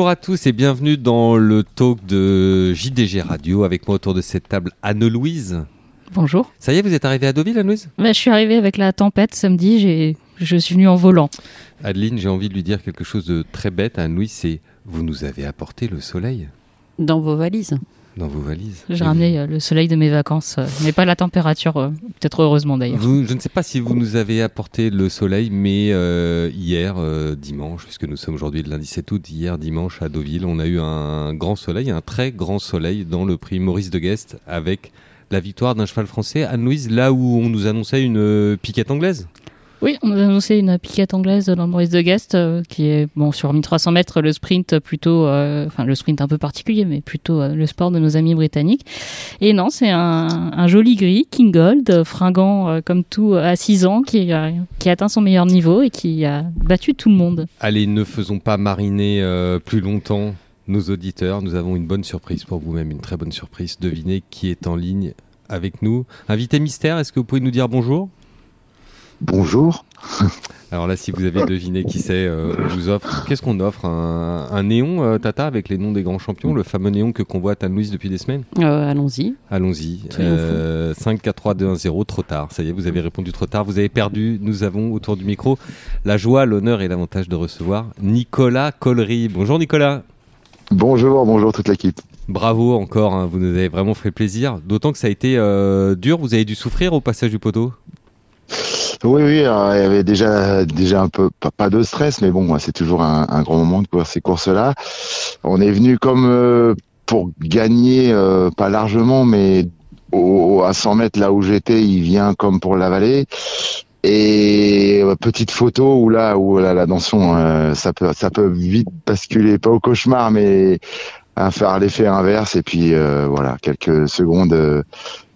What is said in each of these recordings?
Bonjour à tous et bienvenue dans le talk de JDG Radio avec moi autour de cette table Anne-Louise. Bonjour. Ça y est, vous êtes arrivée à Deauville, Anne-Louise? Bah, je suis arrivée avec la tempête samedi, j'ai, je suis venue en volant. Adeline, j'ai envie de lui dire quelque chose de très bête à Anne-Louise, c'est vous nous avez apporté le soleil? Dans vos valises. Dans vos valises. J'ai ramené euh, le soleil de mes vacances, euh, mais pas la température, euh, peut-être heureusement d'ailleurs. Je ne sais pas si vous nous avez apporté le soleil, mais euh, hier, dimanche, puisque nous sommes aujourd'hui le lundi 7 août, hier dimanche à Deauville, on a eu un grand soleil, un très grand soleil dans le prix Maurice de Guest avec la victoire d'un cheval français. Anne-Louise, là où on nous annonçait une piquette anglaise Oui, on a annoncé une piquette anglaise dans le de Guest, euh, qui est bon sur 1300 mètres, le sprint plutôt, euh, le sprint un peu particulier, mais plutôt euh, le sport de nos amis britanniques. Et non, c'est un, joli gris, King Gold, fringant comme tout à 6 ans, qui, qui a atteint son meilleur niveau et qui a battu tout le monde. Allez, ne faisons pas mariner plus longtemps nos auditeurs. Nous avons une bonne surprise pour vous-même, une très bonne surprise. Devinez qui est en ligne avec nous. Invité mystère, est-ce que vous pouvez nous dire bonjour? Bonjour. Alors là, si vous avez deviné qui c'est, euh, on vous offre. Qu'est-ce qu'on offre un, un néon, euh, Tata, avec les noms des grands champions, le fameux néon que convoite Anne-Louise depuis des semaines? Euh, Allons-y. Allons-y. Triomphons. Euh, 5, 4, 3, 2, 1, 0, trop tard. Ça y est, vous avez répondu trop tard. Vous avez perdu. Nous avons autour du micro la joie, l'honneur et l'avantage de recevoir Nicolas Collery. Bonjour Nicolas. Bonjour, bonjour toute l'équipe. Bravo encore, hein, vous nous avez vraiment fait plaisir. D'autant que ça a été euh, dur, vous avez dû souffrir au passage du poteau? Oui, oui, il y avait déjà, déjà un peu, pas, de stress, mais bon, c'est toujours un, un grand moment de courir ces courses-là. On est venu comme euh, pour gagner, euh, pas largement, mais au, à 100 mètres là où j'étais, il vient comme pour l'avaler. Et euh, petite photo où là, où là, la danson, euh, ça peut, ça peut vite basculer, pas au cauchemar, mais à faire l'effet inverse. Et puis euh, voilà, quelques secondes euh,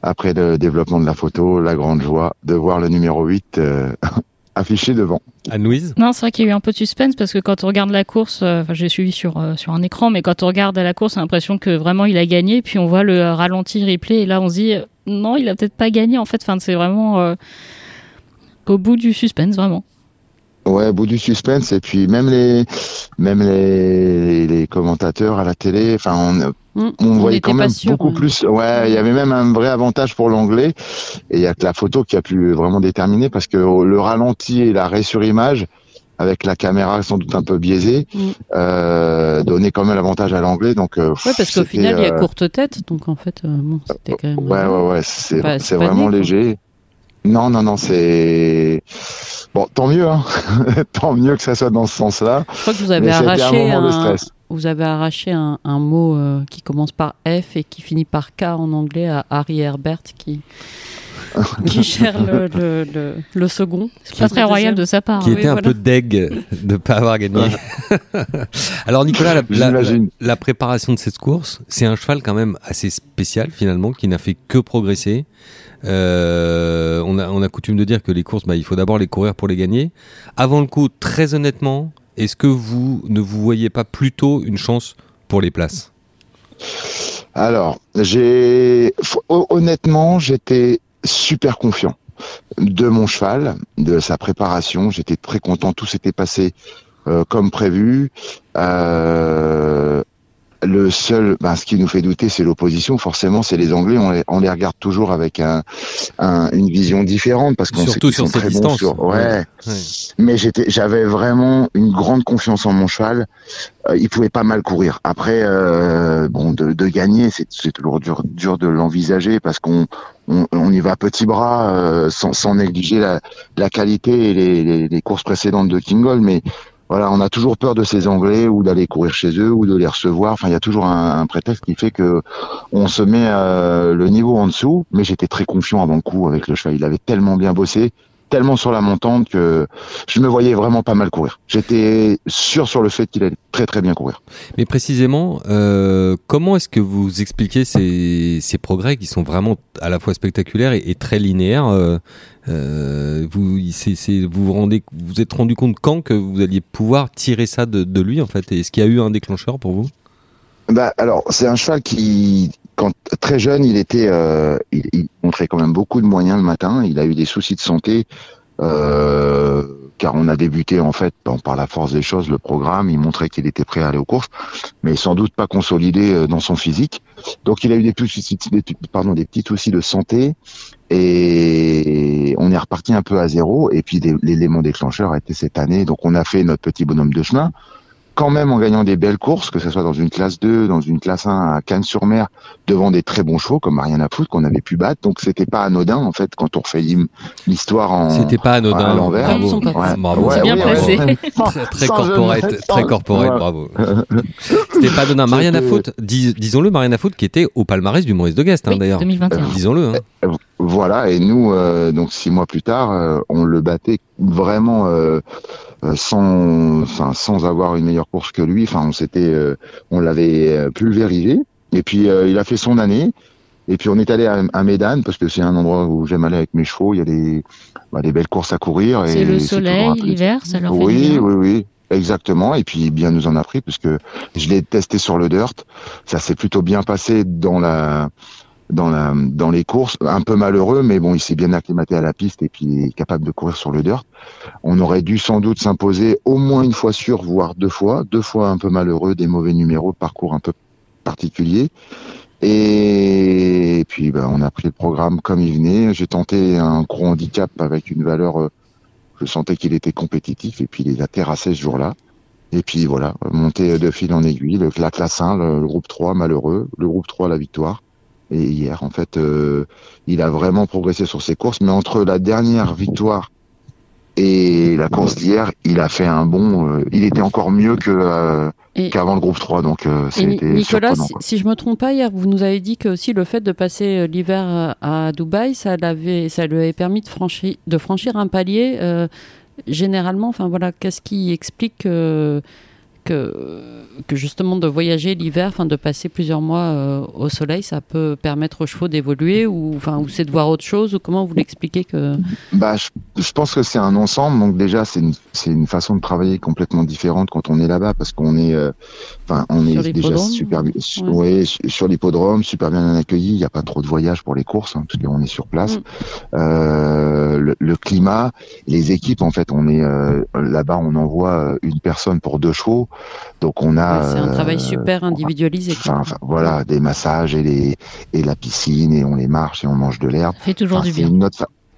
après le développement de la photo, la grande joie de voir le numéro 8 euh, affiché devant. Anne-Louise Non, c'est vrai qu'il y a eu un peu de suspense parce que quand on regarde la course, euh, enfin j'ai suivi sur euh, sur un écran, mais quand on regarde la course, on a l'impression que vraiment il a gagné, puis on voit le euh, ralenti replay et là on se dit euh, non, il a peut-être pas gagné en fait. Enfin, c'est vraiment euh, au bout du suspense vraiment. Ouais, bout du suspense et puis même les même les, les commentateurs à la télé, enfin on, Hum, on voyait quand même sûr, beaucoup hein. plus. Ouais, il y avait même un vrai avantage pour l'anglais et il y a que la photo qui a pu vraiment déterminer parce que le ralenti et l'arrêt sur image avec la caméra sans doute un peu biaisée Mm. euh, donnait quand même l'avantage à l'anglais donc euh, Ouais, parce qu'au final, il y a euh, courte tête, donc en fait, euh, bon, c'était quand même. Ouais, ouais, ouais, c'est c'est vraiment léger. Non, non, non, c'est bon, tant mieux, hein. tant mieux que ça soit dans ce sens-là. Je crois que vous avez Mais c'était un arraché un, vous avez arraché un, un mot euh, qui commence par F et qui finit par K en anglais à Harry Herbert qui qui gère le, le, le, le second. C'est pas très royal de sa part. qui hein. oui, était un voilà. peu deg de pas avoir gagné. Alors Nicolas, la, la préparation de cette course, c'est un cheval quand même assez spécial finalement, qui n'a fait que progresser. Euh, on, a, coutume de dire que les courses, bah, il faut d'abord les courir pour les gagner. Avant le coup, très honnêtement, est-ce que vous ne vous voyez pas plutôt une chance pour les places? Alors, j'ai honnêtement, j'étais super confiant de mon cheval, de sa préparation. J'étais très content. Tout s'était passé euh, comme prévu. Euh, le seul, ben, ce qui nous fait douter, c'est l'opposition. Forcément, c'est les Anglais. On les, on les regarde toujours avec un, un- une vision différente parce qu'on sait qu'ils sur sont cette très bons sur- ouais. Ouais. Mais j'étais, j'avais vraiment une grande confiance en mon cheval. Euh, il pouvait pas mal courir. Après, euh, bon, de, de gagner, c'est, c'est toujours dur, dur de l'envisager parce qu'on on, on y va à petits bras euh, sans, sans négliger la, la qualité et les, les, les courses précédentes de Kingold. Mais voilà, on a toujours peur de ces Anglais ou d'aller courir chez eux ou de les recevoir. Enfin, il y a toujours un, prétexte qui fait que on se met euh, le niveau en dessous. Mais j'étais très confiant avant le coup avec le cheval. Il avait tellement bien bossé tellement sur la montante que je me voyais vraiment pas mal courir. J'étais sûr sur le fait qu'il allait très très bien courir. Mais précisément, euh, comment est-ce que vous expliquez ces, ces progrès qui sont vraiment à la fois spectaculaires et, et très linéaires euh, euh, vous vous rendez, vous êtes rendu compte quand que vous alliez pouvoir tirer ça de, de lui en fait? Est-ce qu'il y a eu un déclencheur pour vous? Bah alors c'est un cheval qui quand très jeune il était euh, il, il montrait quand même beaucoup de moyens le matin. Il a eu des soucis de santé Euh, car on a débuté en fait par la force des choses le programme. Il montrait qu'il était prêt à aller aux courses, mais sans doute pas consolidé euh, dans son physique. Donc il a eu des pardon, des petits soucis de santé et on est reparti un peu à zéro. Et puis l'élément déclencheur a été cette année. Donc on a fait notre petit bonhomme de chemin quand même en gagnant des belles courses, que ce soit dans une classe 2, dans une classe 1 à Cannes-sur-Mer, devant des très bons chevaux comme Mariana Foot qu'on avait pu battre. Donc c'était pas anodin en fait quand on refait l'histoire en. C'était pas anodin. À l'envers. Bravo. C'est bien placé. très, très corporate, très corporate, bravo. c'était pas anodin. Mariana Foot, disons-le, Mariana Foot qui était au palmarès du Maurice de Guest hein, d'ailleurs. 2021. disons-le. Hein. Euh, voilà, et nous, euh, donc six mois plus tard, euh, on le battait vraiment euh, sans, enfin, sans avoir une meilleure course que lui. Enfin, on s'était, euh, on l'avait euh, pulvérisé. Et puis il a fait son année. Et puis on est allé à, à Médane parce que c'est un endroit où j'aime aller avec mes chevaux. Il y a des, bah, des belles courses à courir. C'est le soleil, l'hiver, ça leur fait Oui, oui, oui. Exactement, et puis bien nous en a pris puisque je l'ai testé sur le dirt, ça s'est plutôt bien passé dans la dans, les courses, un peu malheureux, mais bon, il s'est bien acclimaté à la piste et puis capable de courir sur le dirt. On aurait dû sans doute s'imposer au moins une fois sur, voire deux fois, deux fois un peu malheureux, des mauvais numéros, parcours un peu particulier. Et puis, ben, on a pris le programme comme il venait. J'ai tenté un gros handicap avec une valeur, euh, je sentais qu'il était compétitif et puis il a terrassé ce jour-là. Et puis voilà, monter de fil en aiguille, la classe 1, le groupe 3 malheureux, le groupe 3 la victoire. Et hier, en fait, euh, il a vraiment progressé sur ses courses. Mais entre la dernière victoire et la course d'hier, il a fait un bon. Euh, il était encore mieux que euh, qu'avant le groupe 3. Donc, c'était Nicolas, si, je me trompe pas, hier, vous nous avez dit que aussi le fait de passer l'hiver à Dubaï, ça l'avait, ça lui avait permis de franchir, de franchir un palier. généralement, enfin voilà, qu'est-ce qui explique que, que justement de voyager l'hiver, enfin de passer plusieurs mois euh, au soleil, ça peut permettre aux chevaux d'évoluer ou enfin ou c'est de voir autre chose ou comment vous l'expliquez que Bah je, je pense que c'est un ensemble donc déjà c'est une c'est une façon de travailler complètement différente quand on est là-bas parce qu'on est euh, enfin on est déjà super ouais. sur l'hippodrome super bien accueilli, il n'y a pas trop de voyages pour les courses hein, parce qu'on est sur place. Mm. Euh, le, le, climat, les équipes en fait, on est là-bas on envoie une personne pour deux chevaux donc on a. c'est un travail euh, super individualisé. Enfin, voilà, des massages et, les, et la piscine et on les marche et on mange de l'herbe. Fait toujours du bien.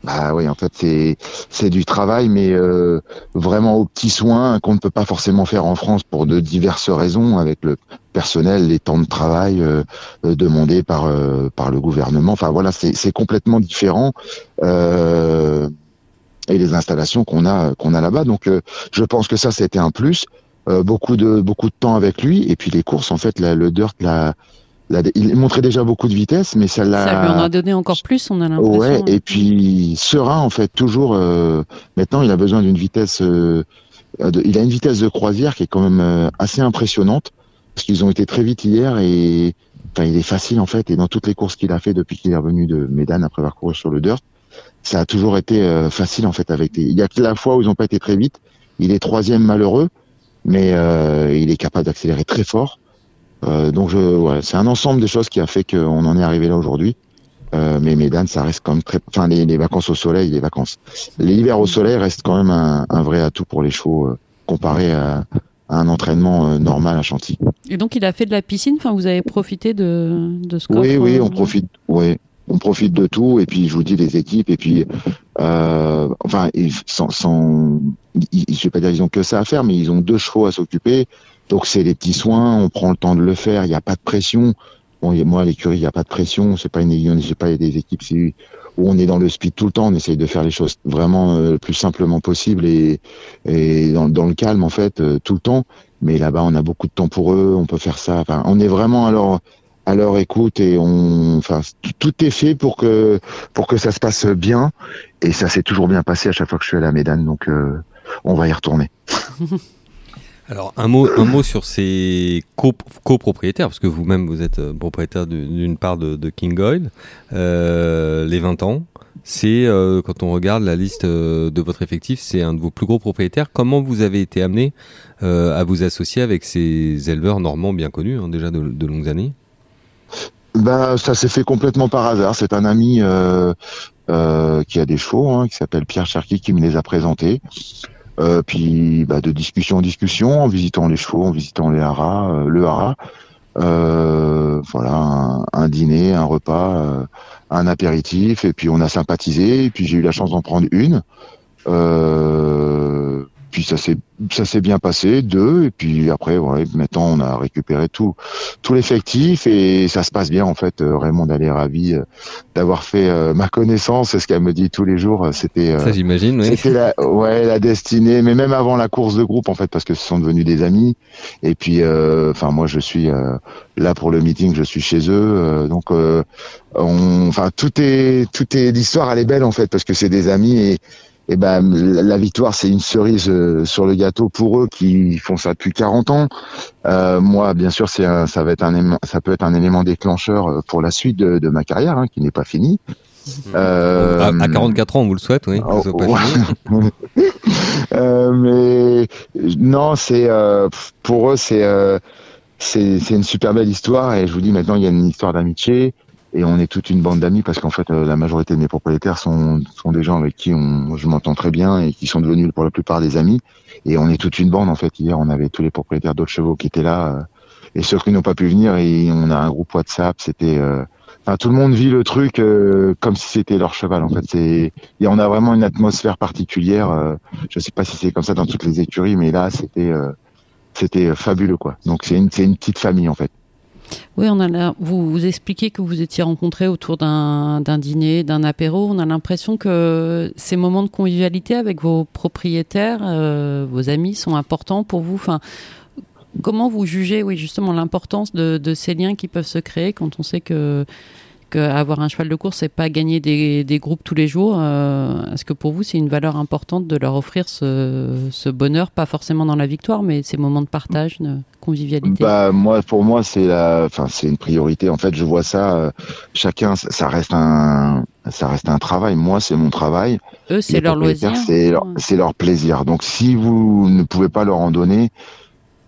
Bah oui, en fait c'est c'est du travail, mais euh, vraiment aux petits soins qu'on ne peut pas forcément faire en France pour de diverses raisons, avec le personnel, les temps de travail euh, demandés par par le gouvernement. Enfin voilà, c'est c'est complètement différent. et les installations qu'on a qu'on a là-bas. Donc je pense que ça c'était un plus. Euh, beaucoup de beaucoup de temps avec lui. Et puis les courses en fait la, le dirt la, il montrait déjà beaucoup de vitesse mais ça l'a ça lui en a donné encore plus on a l'impression ouais et puis serein en fait toujours euh, maintenant il a besoin d'une vitesse euh, il a une vitesse de croisière qui est quand même assez impressionnante parce qu'ils ont été très vite hier et enfin il est facile en fait et dans toutes les courses qu'il a fait depuis qu'il est revenu de Médane après avoir couru sur le dirt ça a toujours été facile en fait avec il y a que la fois où ils n'ont pas été très vite il est troisième malheureux mais euh, il est capable d'accélérer très fort. Euh, donc je, ouais, c'est un ensemble de choses qui a fait qu'on en est arrivé là aujourd'hui. Euh, mais Médane, ça reste quand même très. Enfin, les, les, vacances au soleil, les vacances. L'hiver au soleil reste quand même un, un vrai atout pour les chevaux euh, comparé à, à, un entraînement euh, normal à Chantilly. Et donc, il a fait de la piscine? Enfin, vous avez profité de, de ce Oui, oui, on profite. Oui, on profite de tout. Et puis, je vous dis, les équipes. Et puis, enfin, sans, sans je vais pas dire ils ont que ça à faire, mais ils ont deux chevaux à s'occuper. Donc c'est les petits soins, on prend le temps de le faire, il n'y a pas de pression. Bon, moi, l'écurie, il n'y a pas de pression, c'est pas une, sais pas, des équipes où on est dans le speed tout le temps, on essaye de faire les choses vraiment euh, le plus simplement possible et, dans, le calme, en fait, euh, tout le temps. Mais là-bas, on a beaucoup de temps pour eux, on peut faire ça. Enfin, on est vraiment alors à leur écoute et on, enfin, tout est fait pour que pour que ça se passe bien et ça s'est toujours bien passé à chaque fois que je suis à la Médane, donc euh, on va y retourner. Alors un mot, un mot sur ces copropriétaires, parce que vous-même vous êtes euh, propriétaire d'une part de, King Oil, euh, les 20 ans. C'est quand on regarde la liste de votre effectif, c'est un de vos plus gros propriétaires. Comment vous avez été amené à vous associer avec ces éleveurs normands bien connus, hein, déjà de longues années? Bah, ça s'est fait complètement par hasard. C'est un ami euh, euh, qui a des chevaux, hein, qui s'appelle Pierre Cherki, qui me les a présentés. Euh, puis bah, de discussion en discussion, en visitant les chevaux, en visitant les haras, euh, le haras. Euh, voilà, un, un, dîner, un repas, un apéritif, et puis on a sympathisé. Et puis j'ai eu la chance d'en prendre une. Euh, puis ça s'est ça s'est bien passé deux et puis après ouais, maintenant on a récupéré tout tout l'effectif et ça se passe bien en fait euh, Raymond elle est ravie euh, d'avoir fait euh, ma connaissance c'est ce qu'elle me dit tous les jours c'était ça j'imagine oui. c'était la ouais la destinée mais même avant la course de groupe en fait parce que ce sont devenus des amis et puis enfin moi je suis là pour le meeting je suis chez eux donc on enfin tout est tout est l'histoire elle est belle en fait parce que c'est des amis et eh ben la victoire c'est une cerise euh, sur le gâteau pour eux qui font ça depuis 40 ans. Euh, moi bien sûr c'est ça va être un ça peut être un élément déclencheur euh, pour la suite de, de ma carrière hein, qui n'est pas finie. Euh, à, 44 ans on vous le souhaite oui. Oh, euh, mais non c'est pour eux c'est c'est une super belle histoire et je vous dis maintenant il y a une histoire d'amitié et on est toute une bande d'amis parce qu'en fait euh, la majorité de mes propriétaires sont, sont des gens avec qui on, je m'entends très bien et qui sont devenus pour la plupart des amis. Et on est toute une bande en fait. Hier on avait tous les propriétaires d'autres chevaux qui étaient là euh, et ceux qui n'ont pas pu venir. Et on a un groupe WhatsApp. C'était euh, tout le monde vit le truc comme si c'était leur cheval en fait. C'est et on a vraiment une atmosphère particulière je sais pas si c'est comme ça dans toutes les écuries mais là c'était c'était fabuleux quoi. Donc c'est une c'est une petite famille en fait oui, on a vous, vous expliquez que vous étiez rencontrés autour d'un dîner, d'un apéro. On a l'impression que ces moments de convivialité avec vos propriétaires, euh, vos amis, sont importants pour vous. Enfin, comment vous jugez, oui, justement, l'importance de, de, ces liens qui peuvent se créer quand on sait que avoir un cheval de course, c'est pas gagner des, des, groupes tous les jours. Euh, est-ce que pour vous, c'est une valeur importante de leur offrir ce, ce, bonheur, pas forcément dans la victoire, mais ces moments de partage, de convivialité? Bah, moi, Pour moi, c'est une priorité. En fait, je vois ça, euh, chacun, ça reste un, ça reste un travail. Moi, c'est mon travail. Eux, c'est leur loisir. C'est leur, leur plaisir. Donc, si vous ne pouvez pas leur en donner,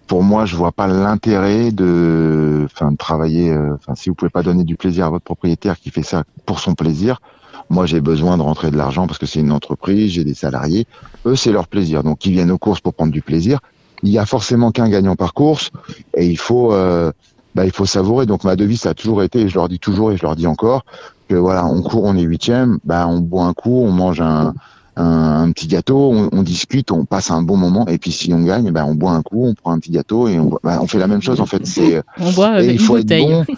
pour moi, je vois pas l'intérêt de, travailler. Euh, si vous pouvez pas donner du plaisir à votre propriétaire qui fait ça pour son plaisir, moi, j'ai besoin de rentrer de l'argent parce que c'est une entreprise, j'ai des salariés. Eux, c'est leur plaisir. Donc, ils viennent aux courses pour prendre du plaisir. Il y a forcément qu'un gagnant par course et il faut, euh, bah, il faut savourer. Donc, ma devise, ça a toujours été, et je leur dis toujours et je leur dis encore, que voilà, on court, on est huitième, bah, on boit un coup, on mange un, un, petit gâteau, on, discute, on passe un bon moment, et puis si on gagne, ben on boit un coup, on prend un petit gâteau et on, ben, on fait la même chose en fait. C'est on boit avec il faut une bouteille. Être bon.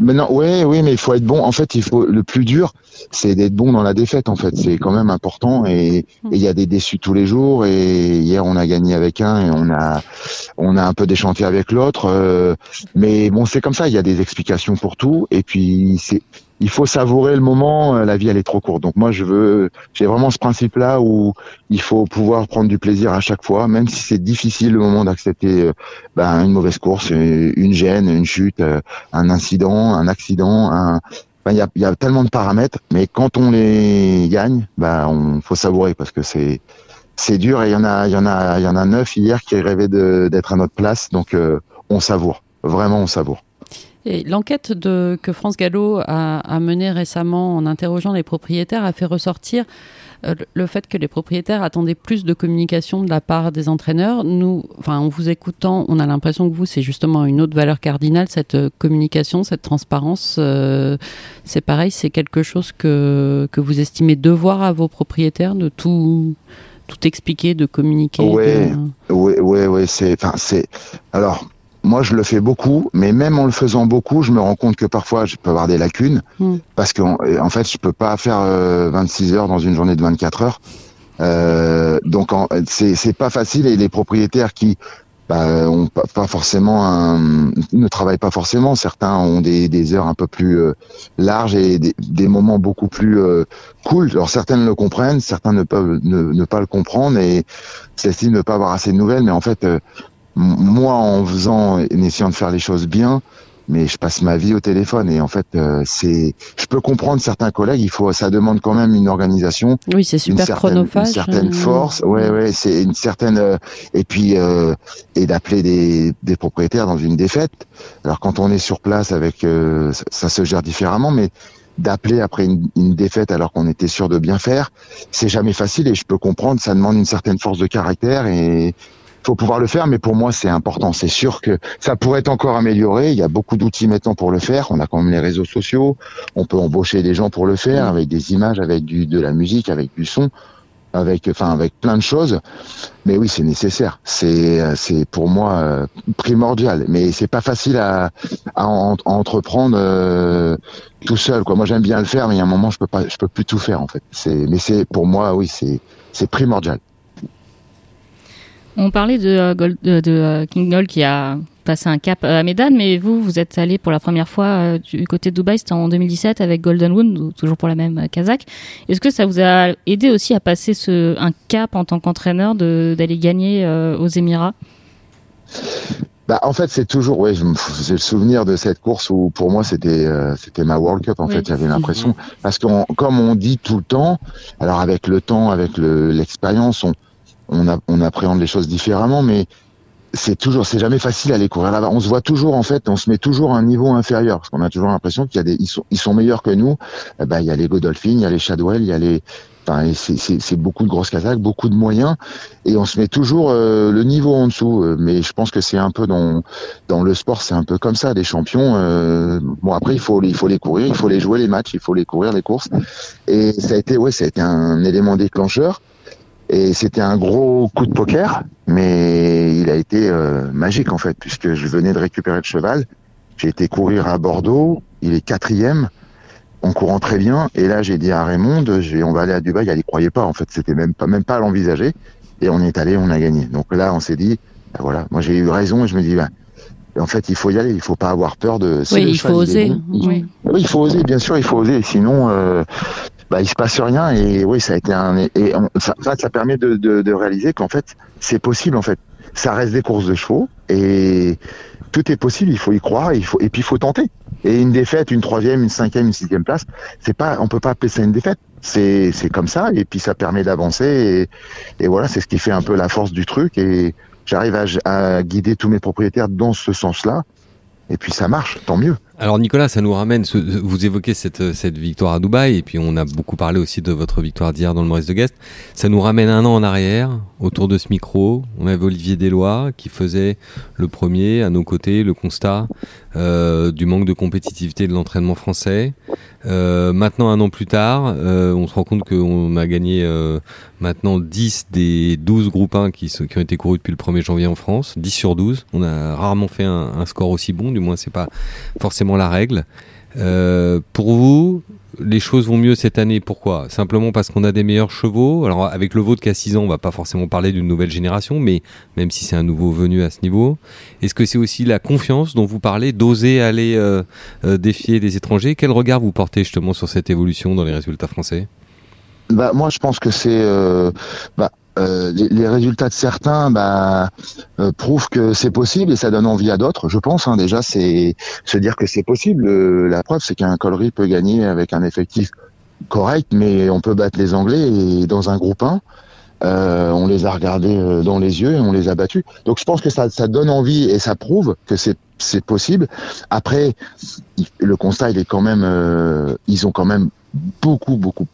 Maintenant, oui, oui, mais il faut être bon. En fait, il faut le plus dur, c'est d'être bon dans la défaite. En fait, c'est quand même important. Et il y a des déçus tous les jours. Et hier, on a gagné avec un et on a on a un peu déchanté avec l'autre. Euh, mais bon, c'est comme ça. Il y a des explications pour tout. Et puis c'est il faut savourer le moment. Euh, la vie, elle est trop courte. Donc moi, je veux, j'ai vraiment ce principe-là où il faut pouvoir prendre du plaisir à chaque fois, même si c'est difficile le moment d'accepter euh, ben, une mauvaise course, euh, une gêne, une chute, un incident, un accident. Un... il y, a, y, a, tellement de paramètres, mais quand on les gagne, ben, on faut savourer parce que c'est c'est dur et il y en a, il y en a, il y en a neuf hier qui rêvaient d'être à notre place. Donc on savoure, vraiment on savoure. Et l'enquête de, que France Gallo a, a menée récemment en interrogeant les propriétaires a fait ressortir euh, le fait que les propriétaires attendaient plus de communication de la part des entraîneurs. Nous, enfin, en vous écoutant, on a l'impression que vous, c'est justement une autre valeur cardinale, cette euh, communication, cette transparence. Euh, c'est pareil, c'est quelque chose que, que vous estimez devoir à vos propriétaires de tout tout expliquer, de communiquer. Oui, oui, oui, ouais, c'est, enfin, c'est, alors, moi, je le fais beaucoup, mais même en le faisant beaucoup, je me rends compte que parfois, je peux avoir des lacunes, hmm. parce qu'en en fait, je peux pas faire 26 euh, heures dans une journée de 24 heures. Euh, donc, c'est pas facile, et les propriétaires qui bah, ont pas, forcément un, ne travaillent pas forcément. Certains ont des, des heures un peu plus euh, larges et des, des, moments beaucoup plus euh, cool. Alors certains le comprennent, certains ne peuvent ne, ne pas le comprendre et celles-ci ne pas avoir assez de nouvelles. Mais en fait, moi, en faisant, en essayant de faire les choses bien, mais je passe ma vie au téléphone et en fait euh, c'est je peux comprendre certains collègues il faut ça demande quand même une organisation oui c'est super une chronophage une certaine force ouais ouais c'est une certaine euh, et puis euh, et d'appeler des, des propriétaires dans une défaite. Alors quand on est sur place avec euh, ça, ça se gère différemment mais d'appeler après une, une défaite alors qu'on était sûr de bien faire c'est jamais facile et je peux comprendre ça demande une certaine force de caractère et faut pouvoir le faire, mais pour moi c'est important. C'est sûr que ça pourrait être encore amélioré. Il y a beaucoup d'outils maintenant pour le faire. On a quand même les réseaux sociaux. On peut embaucher des gens pour le faire avec des images, avec du de la musique, avec du son, avec enfin avec plein de choses. Mais oui, c'est nécessaire. C'est c'est pour moi euh, primordial. Mais c'est pas facile à, à entreprendre euh, tout seul. Quoi. Moi j'aime bien le faire, mais il y a un moment je peux pas, je peux plus tout faire en fait. C'est mais c'est pour moi oui c'est c'est primordial. On parlait de, euh, Gold, de, de euh, King Gold qui a passé un cap euh, à Medan, mais vous, vous êtes allé pour la première fois euh, du côté de Dubaï, c'était en 2017 avec Golden Wound, toujours pour la même euh, Kazakh. Est-ce que ça vous a aidé aussi à passer ce, un cap en tant qu'entraîneur d'aller gagner euh, aux Émirats? Bah, en fait, c'est toujours, ouais, j'ai le souvenir de cette course où pour moi c'était euh, c'était ma World Cup. En Oui. fait, j'avais l'impression parce que comme on dit tout le temps, alors avec le temps, avec le- l'expérience, on on, a, on appréhende les choses différemment, mais c'est toujours, c'est jamais facile d'aller courir là-bas. On se voit toujours en fait, on se met toujours à un niveau inférieur parce qu'on a toujours l'impression qu'il y a des, ils sont, ils sont meilleurs que nous. Eh ben, il y a les Godolphin, il y a les Shadwell, il y a les, enfin, c'est- beaucoup de grosses Kazakhs, beaucoup de moyens, et on se met toujours euh, le niveau en dessous. Euh, Mais je pense que c'est un peu dans dans le sport, c'est un peu comme ça. Des champions, euh, bon après il faut il faut les courir, il faut les jouer les matchs, il faut les courir les courses. Et ça a été ouais, ça a été un élément déclencheur. Et c'était un gros coup de poker, mais il a été euh, magique en fait, puisque je venais de récupérer le cheval. J'ai été courir à Bordeaux, il est quatrième, en courant très bien. Et là, j'ai dit à Raymond, on va aller à Dubaï. Elle y croyait pas, en fait, c'était même pas même pas à l'envisager. Et on est allé, on a gagné. Donc là, on s'est dit, ben voilà, moi j'ai eu raison et je me dis, ben, en fait, il faut y aller, il faut pas avoir peur de. si oui il faut oser bon, il- Oui. oui, il faut oser, bien sûr, il faut oser. Sinon, euh, bah, il se passe rien. Et oui, ça a été un. Et ça, ça, permet de, de, de réaliser qu'en fait, c'est possible. En fait, ça reste des courses de chevaux et tout est possible. Il faut y croire. Il faut et puis il faut tenter. Et une défaite, une troisième, une cinquième, une sixième place, c'est pas, on peut pas appeler ça une défaite. C'est c'est comme ça. Et puis ça permet d'avancer. Et, et voilà, c'est ce qui fait un peu la force du truc. Et j'arrive à, à guider tous mes propriétaires dans ce sens-là. Et puis ça marche, tant mieux. Alors Nicolas, ça nous ramène, vous évoquez cette, cette victoire à Dubaï, et puis on a beaucoup parlé aussi de votre victoire d'hier dans le Maurice de Guest. Ça nous ramène un an en arrière, autour de ce micro. On avait Olivier Deslois qui faisait le premier, à nos côtés, le constat euh, du manque de compétitivité de l'entraînement français. Euh, maintenant, un an plus tard, euh, on se rend compte qu'on a gagné euh, maintenant 10 des 12 groupes 1 qui, qui ont été courus depuis le 1er janvier en France, 10 sur 12. On a rarement fait un, un score aussi bon, du moins c'est pas forcément la règle. Euh, pour vous, les choses vont mieux cette année. Pourquoi? Simplement parce qu'on a des meilleurs chevaux. Alors avec le vôtre qui a 6 ans, on va pas forcément parler d'une nouvelle génération, mais même si c'est un nouveau venu à ce niveau, est-ce que c'est aussi la confiance dont vous parlez, d'oser aller euh, euh, défier les étrangers? Quel regard vous portez justement sur cette évolution dans les résultats français? Bah, moi, je pense que c'est euh, bah, euh, les, les résultats de certains bah, euh, prouvent que c'est possible et ça donne envie à d'autres. Je pense hein, déjà, c'est se dire que c'est possible. Euh, la preuve, c'est qu'un Collery peut gagner avec un effectif correct, mais on peut battre les Anglais et dans un groupe 1. Euh, on les a regardés euh, dans les yeux et on les a battus. Donc je pense que ça, ça donne envie et ça prouve que c'est c'est possible. Après, le constat il est quand même, ils ont quand même beaucoup beaucoup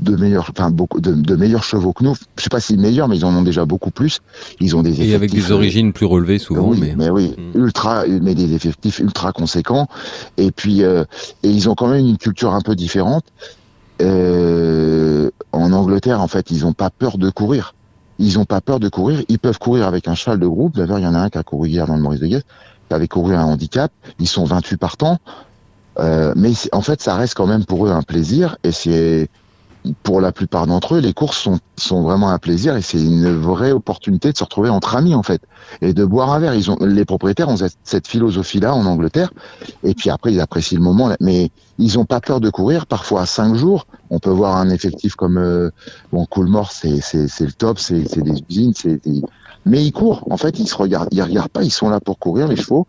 de meilleurs, enfin beaucoup de, de meilleurs chevaux que nous. Je sais pas si meilleurs, mais ils en ont déjà beaucoup plus. Ils ont des Et avec des origines plus relevées souvent, oui, mais... oui, Mm. ultra, mais des effectifs ultra conséquents. Et puis, euh, et ils ont quand même une culture un peu différente. Euh, en Angleterre, en fait, ils ont pas peur de courir. Ils ont pas peur de courir. Ils peuvent courir avec un cheval de groupe. D'ailleurs, il y en a un qui a couru hier dans le Maurice de Guest, qui avait couru un handicap. Ils sont 28 partants. Euh, mais en fait, ça reste quand même pour eux un plaisir. Et c'est pour la plupart d'entre eux, les courses sont, sont vraiment un plaisir et c'est une vraie opportunité de se retrouver entre amis en fait et de boire un verre. Ils ont, les propriétaires ont cette, philosophie-là en Angleterre et puis après ils apprécient le moment, mais ils ont pas peur de courir. Parfois à cinq jours, on peut voir un effectif comme euh, bon Coolmore, c'est c'est c'est le top, c'est c'est des usines, c'est mais ils courent. En fait, ils se regardent, ils regardent pas. Ils sont là pour courir les chevaux.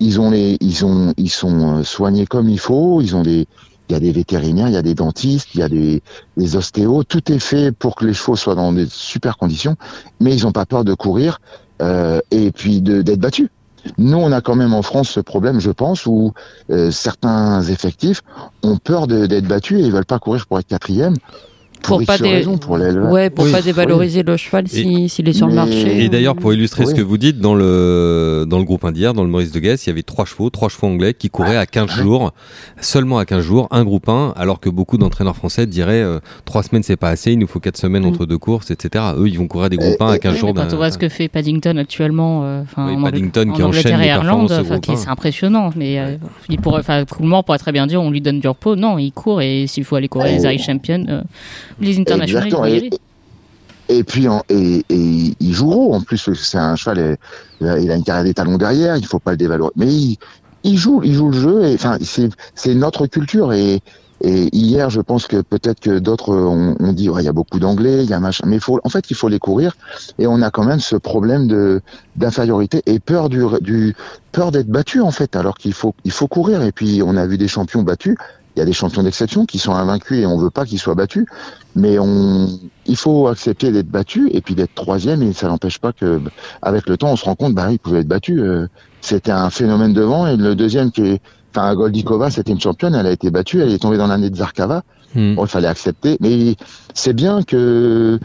Ils ont les, ils ont, ils sont soignés comme il faut. Ils ont des, il y a des vétérinaires, il y a des dentistes, il y a des, des ostéos. Tout est fait pour que les chevaux soient dans des super conditions, mais ils n'ont pas peur de courir euh, et puis d'être battus. Nous, on a quand même en France ce problème, je pense, où euh, certains effectifs ont peur d'être battus et ils veulent pas courir pour être quatrième pour, pas pour ouais, pour pas dévaloriser le cheval s'il est sur le marché. Et d'ailleurs, pour illustrer ce que vous dites, dans le, dans le groupe indière, dans le Maurice de Guess, il y avait trois chevaux, trois chevaux anglais qui couraient à 15 jours, seulement à 15 jours, un groupe 1, alors que beaucoup d'entraîneurs français diraient euh, trois semaines c'est pas assez, il nous faut quatre semaines mm. entre deux courses, etc. Eux, ils vont courir des groupes 1 à 15 jours. Quand on voit ce que fait Paddington actuellement, euh, enfin, Paddington qui enchaîne et Irlande, c'est impressionnant, mais euh, il pourrait, pourrait très bien dire on lui donne du repos. Non, il court et s'il faut aller courir les Irish Champions, les internationaux, et, puis, et, et, il joue gros. En plus, c'est un cheval, il a une carrière des talons derrière, il faut pas le dévaloriser. Mais il, joue, il joue le jeu. Et enfin, c'est notre culture. Et, et hier, je pense que peut-être que d'autres ont, dit, il y a beaucoup d'anglais, il y a machin. Mais faut, en fait, il faut les courir. Et on a quand même ce problème de d'infériorité et peur du, du peur d'être battu en fait. Alors qu'il faut, il faut courir. Et puis, on a vu des champions battus il y a des champions d'exception qui sont invaincus et on veut pas qu'ils soient battus. Mais on, il faut accepter d'être battu et puis d'être troisième et ça n'empêche pas que, avec le temps, on se rend compte, bah, il pouvait être battu. Euh, c'était un phénomène devant et le deuxième qui est, enfin, Goldikova, c'était une championne, elle a été battue, elle est tombée dans l'année de Zarkava. Hmm. Bon, il fallait accepter, mais c'est bien que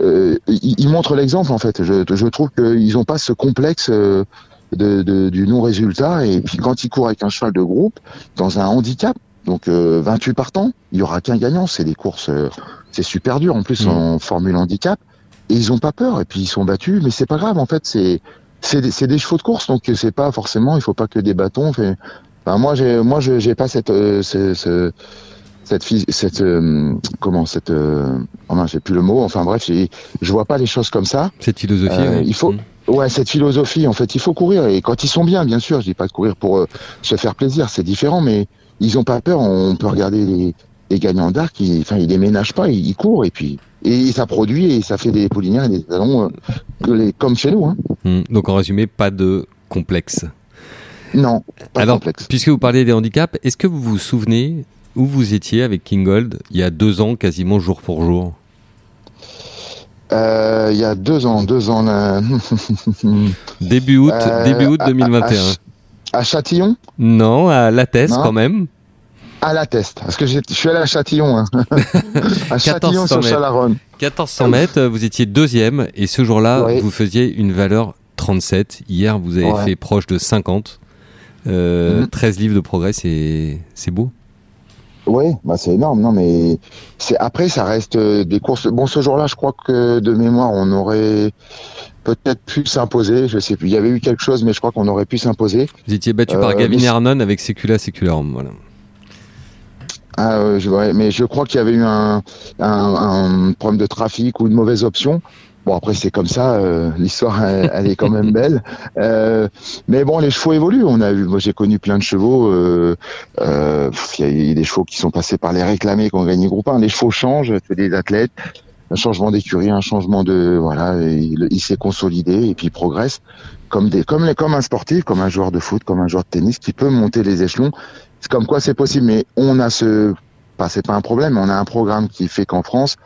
euh, ils montrent l'exemple en fait. Je, je trouve qu'ils n'ont pas ce complexe. Euh, de, de, du non-résultat et puis quand ils courent avec un cheval de groupe dans un handicap donc 28 euh, partants, il y aura qu'un gagnant. C'est des courses, euh, c'est super dur. En plus mm. en Formule handicap, et ils ont pas peur. Et puis ils sont battus, mais c'est pas grave. En fait, c'est c'est des, des, chevaux de course, donc c'est pas forcément. Il faut pas que des bâtons. Fait, enfin, moi, j'ai moi, j'ai pas cette euh, ce, cette cette comment cette euh, oh j'ai plus le mot. Enfin bref, je vois pas les choses comme ça. Cette philosophie. Il faut. Mm. Ouais, cette philosophie, en fait, il faut courir et quand ils sont bien, bien sûr, je dis pas de courir pour se faire plaisir, c'est différent, mais ils ont pas peur. On peut regarder les, les gagnants d'arc, ils, enfin, ils déménagent pas, ils, courent et puis et ça produit et ça fait des poulinières et des talons euh, comme chez nous. Hein. Hmm. donc en résumé, pas de complexe. Non, pas Alors, de complexe. puisque vous parlez des handicaps, est-ce que vous vous souvenez où vous étiez avec King Gold il y a deux ans, quasiment jour pour jour? Euh, il y a deux ans, deux ans. Là. début août, euh, début août 2021. À Châtillon Non, à La Teste quand même. À La Teste, parce que je suis allé à Châtillon. Hein. à Châtillon sur Chalaronne. 1400 mètres, vous étiez deuxième et ce jour-là, vous faisiez une valeur 37. Hier, vous avez fait proche de 50. 13 euh, mhm. livres de progrès, c'est beau. Oui, bah c'est énorme. Non, mais c'est après, ça reste euh, des courses. Bon, ce jour-là, je crois que de mémoire, on aurait peut-être pu s'imposer. Je sais plus. Il y avait eu quelque chose, mais je crois qu'on aurait pu s'imposer. Vous étiez battu par euh, Gavin Hernon avec Secula Secularum. Voilà. Ah, je, mais je crois qu'il y avait eu un, un, problème de trafic ou une mauvaise option. Bon après c'est comme ça, euh, l'histoire elle, est quand même belle. Euh, mais bon les chevaux évoluent. On a vu, moi j'ai connu plein de chevaux. Il y a eu des chevaux qui sont passés par les réclamés qui ont gagné groupe 1. Les chevaux changent, c'est des athlètes un changement d'écurie, un changement de voilà, il, s'est consolidé et puis il progresse comme des comme les comme un sportif, comme un joueur de foot, comme un joueur de tennis qui peut monter les échelons. C'est comme quoi c'est possible, mais on a ce pas c'est pas un problème, on a un programme qui fait qu'en France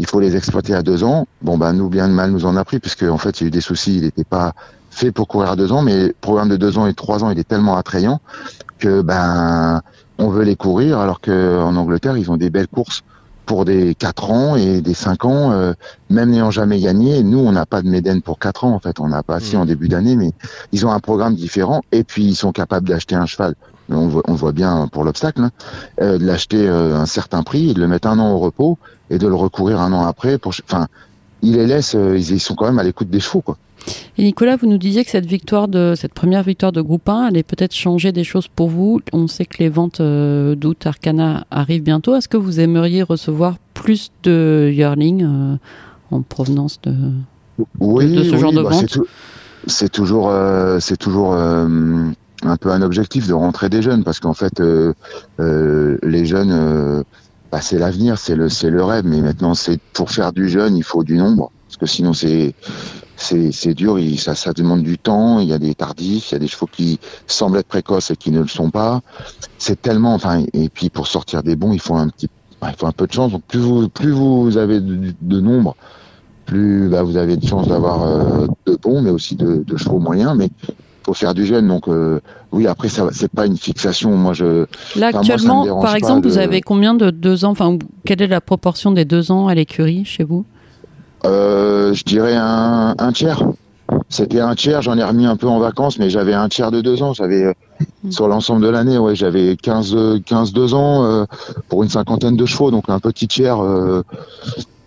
il faut les exploiter à deux ans. Bon ben nous bien de mal nous en a pris puisque en fait il y a eu des soucis, il n'était pas fait pour courir à deux ans, mais le programme de deux ans et trois ans il est tellement attrayant que ben on veut les courir alors que en Angleterre ils ont des belles courses pour des 4 ans et des 5 ans, euh, même n'ayant jamais gagné. Nous, on n'a pas de Méden pour 4 ans, en fait. On n'a pas si en début d'année, mais ils ont un programme différent et puis ils sont capables d'acheter un cheval. On voit, on voit bien pour l'obstacle, hein, euh, de l'acheter euh, un certain prix, de le mettre un an au repos et de le recourir un an après. Pour, enfin, ils les laissent, ils, ils sont quand même à l'écoute des chevaux, quoi. Et Nicolas, vous nous disiez que cette victoire de cette première victoire de groupe 1 allait peut-être changer des choses pour vous. On sait que les ventes euh, d'août Arcana arrivent bientôt. Est-ce que vous aimeriez recevoir plus de yearling euh, en provenance de, oui, ce genre de bah, vente? C'est toujours, c'est toujours euh, un peu un objectif de rentrer des jeunes parce qu'en fait, les jeunes bah, c'est l'avenir, c'est le, c'est le rêve. Mais maintenant, c'est pour faire du jeune, il faut du nombre, parce que sinon c'est, c'est, c'est dur. Il, ça, ça demande du temps. Il y a des tardifs, il y a des chevaux qui semblent être précoces et qui ne le sont pas. C'est tellement, enfin, et puis pour sortir des bons, il faut un petit, bah, il faut un peu de chance. Donc plus vous, plus vous avez de, de nombre, plus bah, vous avez de chance d'avoir euh, de bons, mais aussi de, de chevaux moyens. Mais faire du jeune. Donc euh, oui, après ça, c'est pas une fixation. Moi, je là moi, actuellement, par exemple, vous avez combien de deux ans Enfin, quelle est la proportion des deux ans à l'écurie chez vous? Euh, je dirais un, un tiers. C'était un tiers, j'en ai remis un peu en vacances, mais j'avais un tiers de deux ans. J'avais euh, Mm. sur l'ensemble de l'année, ouais, j'avais 15, euh, 15 deux ans pour une cinquantaine de chevaux, donc un petit tiers.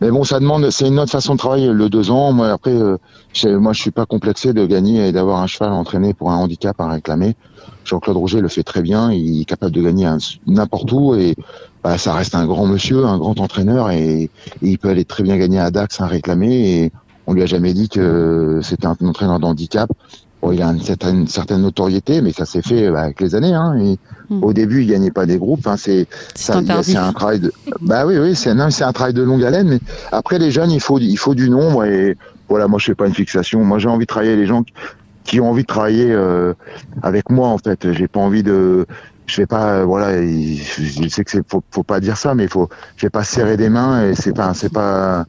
Mais bon, ça demande, c'est une autre façon de travailler le deux ans. Moi après, euh, moi je suis pas complexé de gagner et d'avoir un cheval entraîné pour un handicap à réclamer. Jean-Claude Rouget le fait très bien, il est capable de gagner n'importe où et bah, ça reste un grand monsieur, un grand entraîneur et, et il peut aller très bien gagner à Dax à réclamer et on lui a jamais dit que c'était un entraîneur de handicap. Bon, il a une certaine, une certaine notoriété, mais ça s'est fait bah, avec les années. Hein, et Mm. Au début, il gagnait pas des groupes. Enfin, c'est un travail de. Bah oui, oui, c'est un travail de longue haleine. Mais après, les jeunes, il faut, il faut du nombre. Et voilà, moi, je fais pas une fixation. Moi, j'ai envie de travailler les gens qui- qui ont envie de travailler euh, avec moi. En fait, j'ai pas envie de. Je vais pas, euh, voilà. il- Je sais que c'est, faut, faut pas dire ça, mais faut. Je vais pas serrer des mains. Et c'est pas, c'est pas.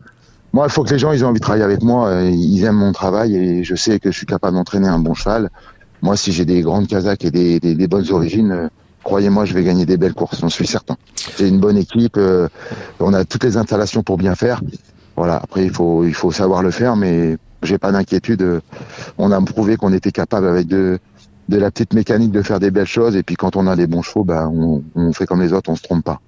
Moi, il faut que les gens, ils aient envie de travailler avec moi. euh, Ils aiment mon travail et je sais que je suis capable d'entraîner un bon cheval. Moi, si j'ai des grandes casaques et des, bonnes origines, euh, croyez-moi, je vais gagner des belles courses, j'en suis certain. C'est une bonne équipe, euh, on a toutes les installations pour bien faire. Voilà, après, il faut, savoir le faire, mais j'ai pas d'inquiétude. On a prouvé qu'on était capable avec de, la petite mécanique de faire des belles choses, et puis quand on a des bons chevaux, bah, on, on fait comme les autres, on se trompe pas.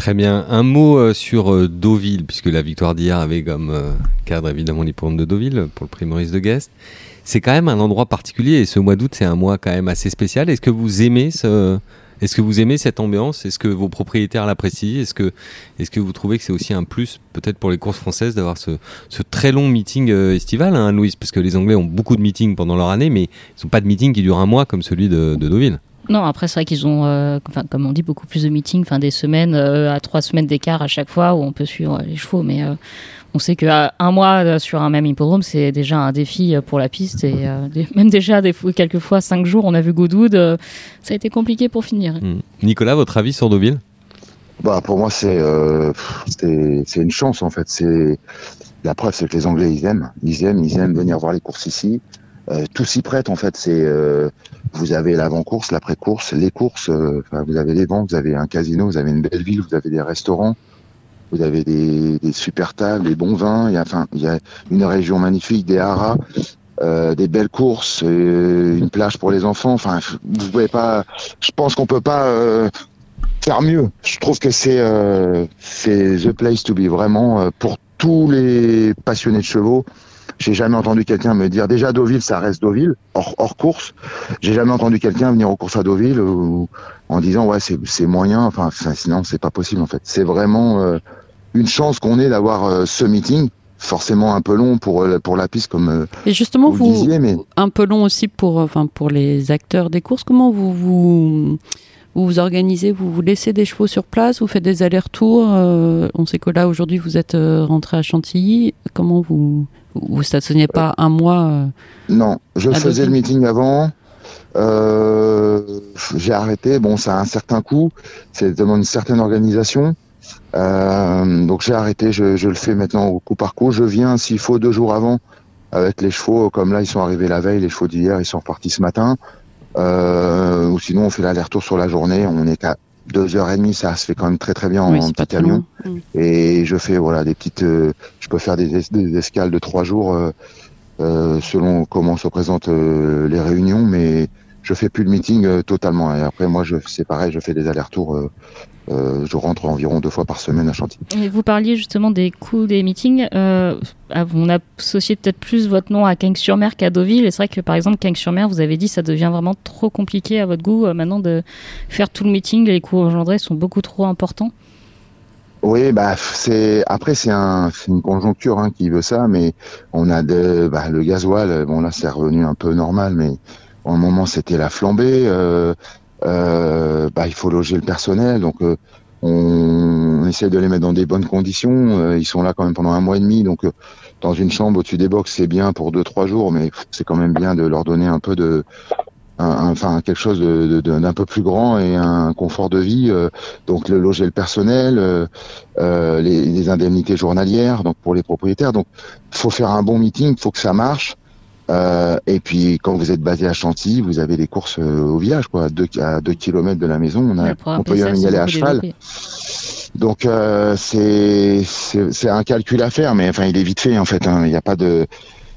Très bien. Un mot euh, sur euh, Deauville, puisque la victoire d'hier avait comme euh, cadre évidemment l'hippodrome de Deauville pour le prix Maurice de Guest. C'est quand même un endroit particulier et ce mois d'août c'est un mois quand même assez spécial. Est-ce que vous aimez ce, est-ce que vous aimez cette ambiance? Est-ce que vos propriétaires l'apprécient? Est-ce que, est-ce que vous trouvez que c'est aussi un plus peut-être pour les courses françaises d'avoir ce, très long meeting estival, hein, Louise, parce que les Anglais ont beaucoup de meetings pendant leur année, mais ils n'ont pas de meeting qui dure un mois comme celui de, de Deauville. Non, après c'est vrai qu'ils ont, euh, enfin, comme on dit, beaucoup plus de meetings, enfin des semaines euh, à trois semaines d'écart à chaque fois où on peut suivre les chevaux. Mais euh, on sait qu'un mois euh, sur un même hippodrome, c'est déjà un défi euh, pour la piste et euh, des- même déjà des fois, quelques fois cinq jours, on a vu Goodwood, euh, ça a été compliqué pour finir. Hmm. Nicolas, votre avis sur Deauville? Bah, pour moi, c'est, euh, une chance, en fait. C'est, la preuve, c'est que les Anglais, ils aiment. Ils aiment, ils aiment venir voir les courses ici. Euh, tout s'y prête, en fait. C'est, euh, vous avez l'avant-course, l'après-course, les courses, euh, vous avez les ventes, vous avez un casino, vous avez une belle ville, vous avez des restaurants, vous avez des, des super tables, des bons vins, il enfin, il y a une région magnifique, des haras, euh, des belles courses, euh, une plage pour les enfants. Enfin, vous pouvez pas. Je pense qu'on peut pas faire mieux. Je trouve que c'est c'est the place to be vraiment pour tous les passionnés de chevaux. J'ai jamais entendu quelqu'un me dire déjà Deauville, ça reste Deauville, hors, hors course. J'ai jamais entendu quelqu'un venir aux courses à Deauville ou, en disant ouais c'est c'est moyen. Enfin, sinon c'est pas possible en fait. C'est vraiment euh, une chance qu'on ait d'avoir euh, ce meeting. Forcément un peu long pour euh, pour la piste comme euh, Et justement, vous disiez, mais un peu long aussi pour, enfin, pour les acteurs des courses. Comment vous vous, vous, vous organisez vous, vous laissez des chevaux sur place Vous faites des allers-retours euh, On sait que là, aujourd'hui, vous êtes euh, rentré à Chantilly. Comment vous vous stationnez pas un mois euh, Non, je faisais le meeting avant. Euh, j'ai arrêté. Bon, ça a un certain coût. Ça demande une certaine organisation. Euh, donc j'ai arrêté. Je, je le fais maintenant au coup par coup. Je viens s'il faut deux jours avant avec les chevaux. Comme là, ils sont arrivés la veille. Les chevaux d'hier, ils sont repartis ce matin. Euh, ou sinon, on fait l'aller-retour sur la journée. On est qu'à deux heures et demie. Ça se fait quand même très très bien oui, en petit camion. Mm. Et je fais voilà des petites. euh, je peux faire des, es- des escales de trois jours euh, euh, selon comment se présentent euh, les réunions, mais je fais plus le meeting totalement. Et après moi, je c'est pareil, je fais des allers-retours. Euh, euh, je rentre environ deux fois par semaine à Chantilly. Et vous parliez justement des coûts des meetings. Euh, on a associé peut-être plus votre nom à Cagnes-sur-Mer qu'à Deauville. Et c'est vrai que par exemple, Cagnes-sur-Mer, vous avez dit ça devient vraiment trop compliqué à votre goût euh, maintenant de faire tout le meeting. Les coûts engendrés sont beaucoup trop importants. Oui, bah c'est après c'est un c'est une conjoncture hein, qui veut ça, mais on a de bah, le gasoil. Bon là c'est revenu un peu normal, mais au moment c'était la flambée. Euh, euh, bah il faut loger le personnel, donc euh, on essaie de les mettre dans des bonnes conditions. ils sont là quand même pendant un mois et demi, donc dans une chambre au-dessus des box, c'est bien pour deux trois jours, mais c'est quand même bien de leur donner un peu de enfin quelque chose d'un peu plus grand et un confort de vie. donc le loger le personnel, les, les, indemnités journalières, donc pour les propriétaires. Donc faut faire un bon meeting, faut que ça marche. Euh, et puis quand vous êtes basé à Chantilly, vous avez les courses euh, au village, quoi, à 2 à deux kilomètres de la maison. On, a, on peut y aller à cheval. Donc euh, c'est c'est un calcul à faire, mais enfin il est vite fait en fait. Hein. Il n'y a pas de,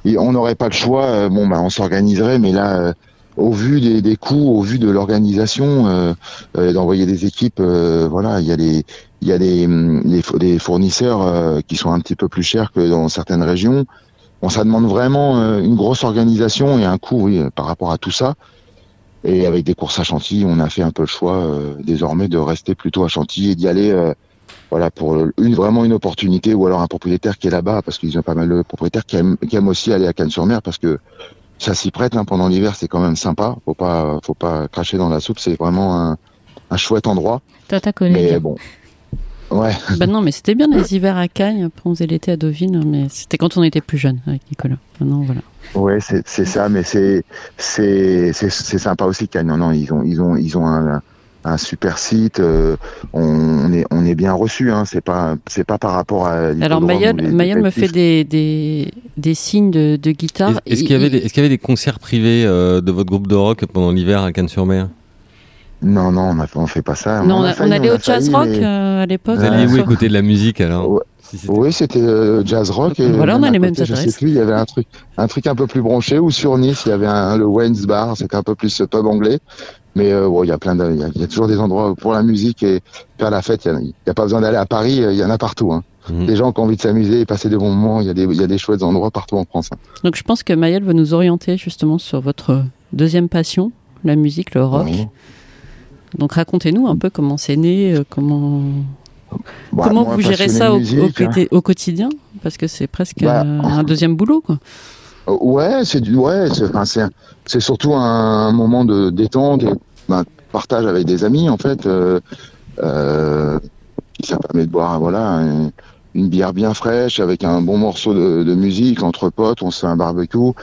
on n'aurait pas le choix. Bon bah on s'organiserait, mais là, euh, au vu des, des coûts, au vu de l'organisation, d'envoyer des équipes, voilà, il y a des il y a des, des, des fournisseurs qui sont un petit peu plus chers que dans certaines régions. Bon, ça demande vraiment euh, une grosse organisation et un coût, oui, par rapport à tout ça. Et avec des courses à Chantilly, on a fait un peu le choix euh, désormais de rester plutôt à Chantilly et d'y aller, euh, voilà, pour une vraiment une opportunité ou alors un propriétaire qui est là-bas, parce qu'ils ont pas mal de propriétaires qui aiment, qui aiment aussi aller à Cannes-sur-Mer parce que ça s'y prête hein, pendant l'hiver, c'est quand même sympa. Faut pas, faut pas cracher dans la soupe. C'est vraiment un, un chouette endroit. T'as ta. Mais bon, Ouais. Bah non, mais c'était bien les hivers à Cagnes. Après, on faisait l'été à Deauville, mais c'était quand on était plus jeune avec Nicolas. Maintenant, voilà. Ouais, c'est ça, mais c'est c'est sympa aussi Cagnes. Non, non, ils ont ils ont ils ont un, un super site. Euh, on, est on est bien reçu. Hein. C'est pas c'est pas par rapport à. Alors Mayol, Mayol me fait des, des, des signes de, de guitare. Est-ce qu'il y avait est-ce qu'il y avait des concerts privés euh, de votre groupe de rock pendant l'hiver à Cannes-sur-Mer? Non, non, on ne fait pas ça. Non, on, allait au jazz rock euh, à l'époque. Vous alliez où écouter de la musique alors Oui, c'était euh, jazz rock. Et voilà, on a les mêmes adresses. Je sais plus, il y avait un truc, un truc un peu plus branché. Ou sur Nice, il y avait un, le Wayne's Bar, c'était un peu plus pub anglais. Mais euh, il y a plein de, il y, a toujours des endroits pour la musique et faire la fête. Il n'y a, pas besoin d'aller à Paris, il y en a partout. Hein. Mhm. Des gens qui ont envie de s'amuser et passer des bons moments, il y, a des, il y a des chouettes endroits partout en France. Hein. Donc je pense que Maëlle va nous orienter justement sur votre deuxième passion, la musique, le rock. Donc racontez-nous un peu comment c'est né, euh, comment bah, comment vous gérez ça au, hein. au, quotidien, parce que c'est presque bah, un deuxième boulot, quoi. Ouais, c'est ouais, c'est surtout un moment de détente, et, bah, partage avec des amis en fait. Euh, euh, ça permet de boire voilà une, bière bien fraîche avec un bon morceau de, de musique entre potes, on se fait un barbecue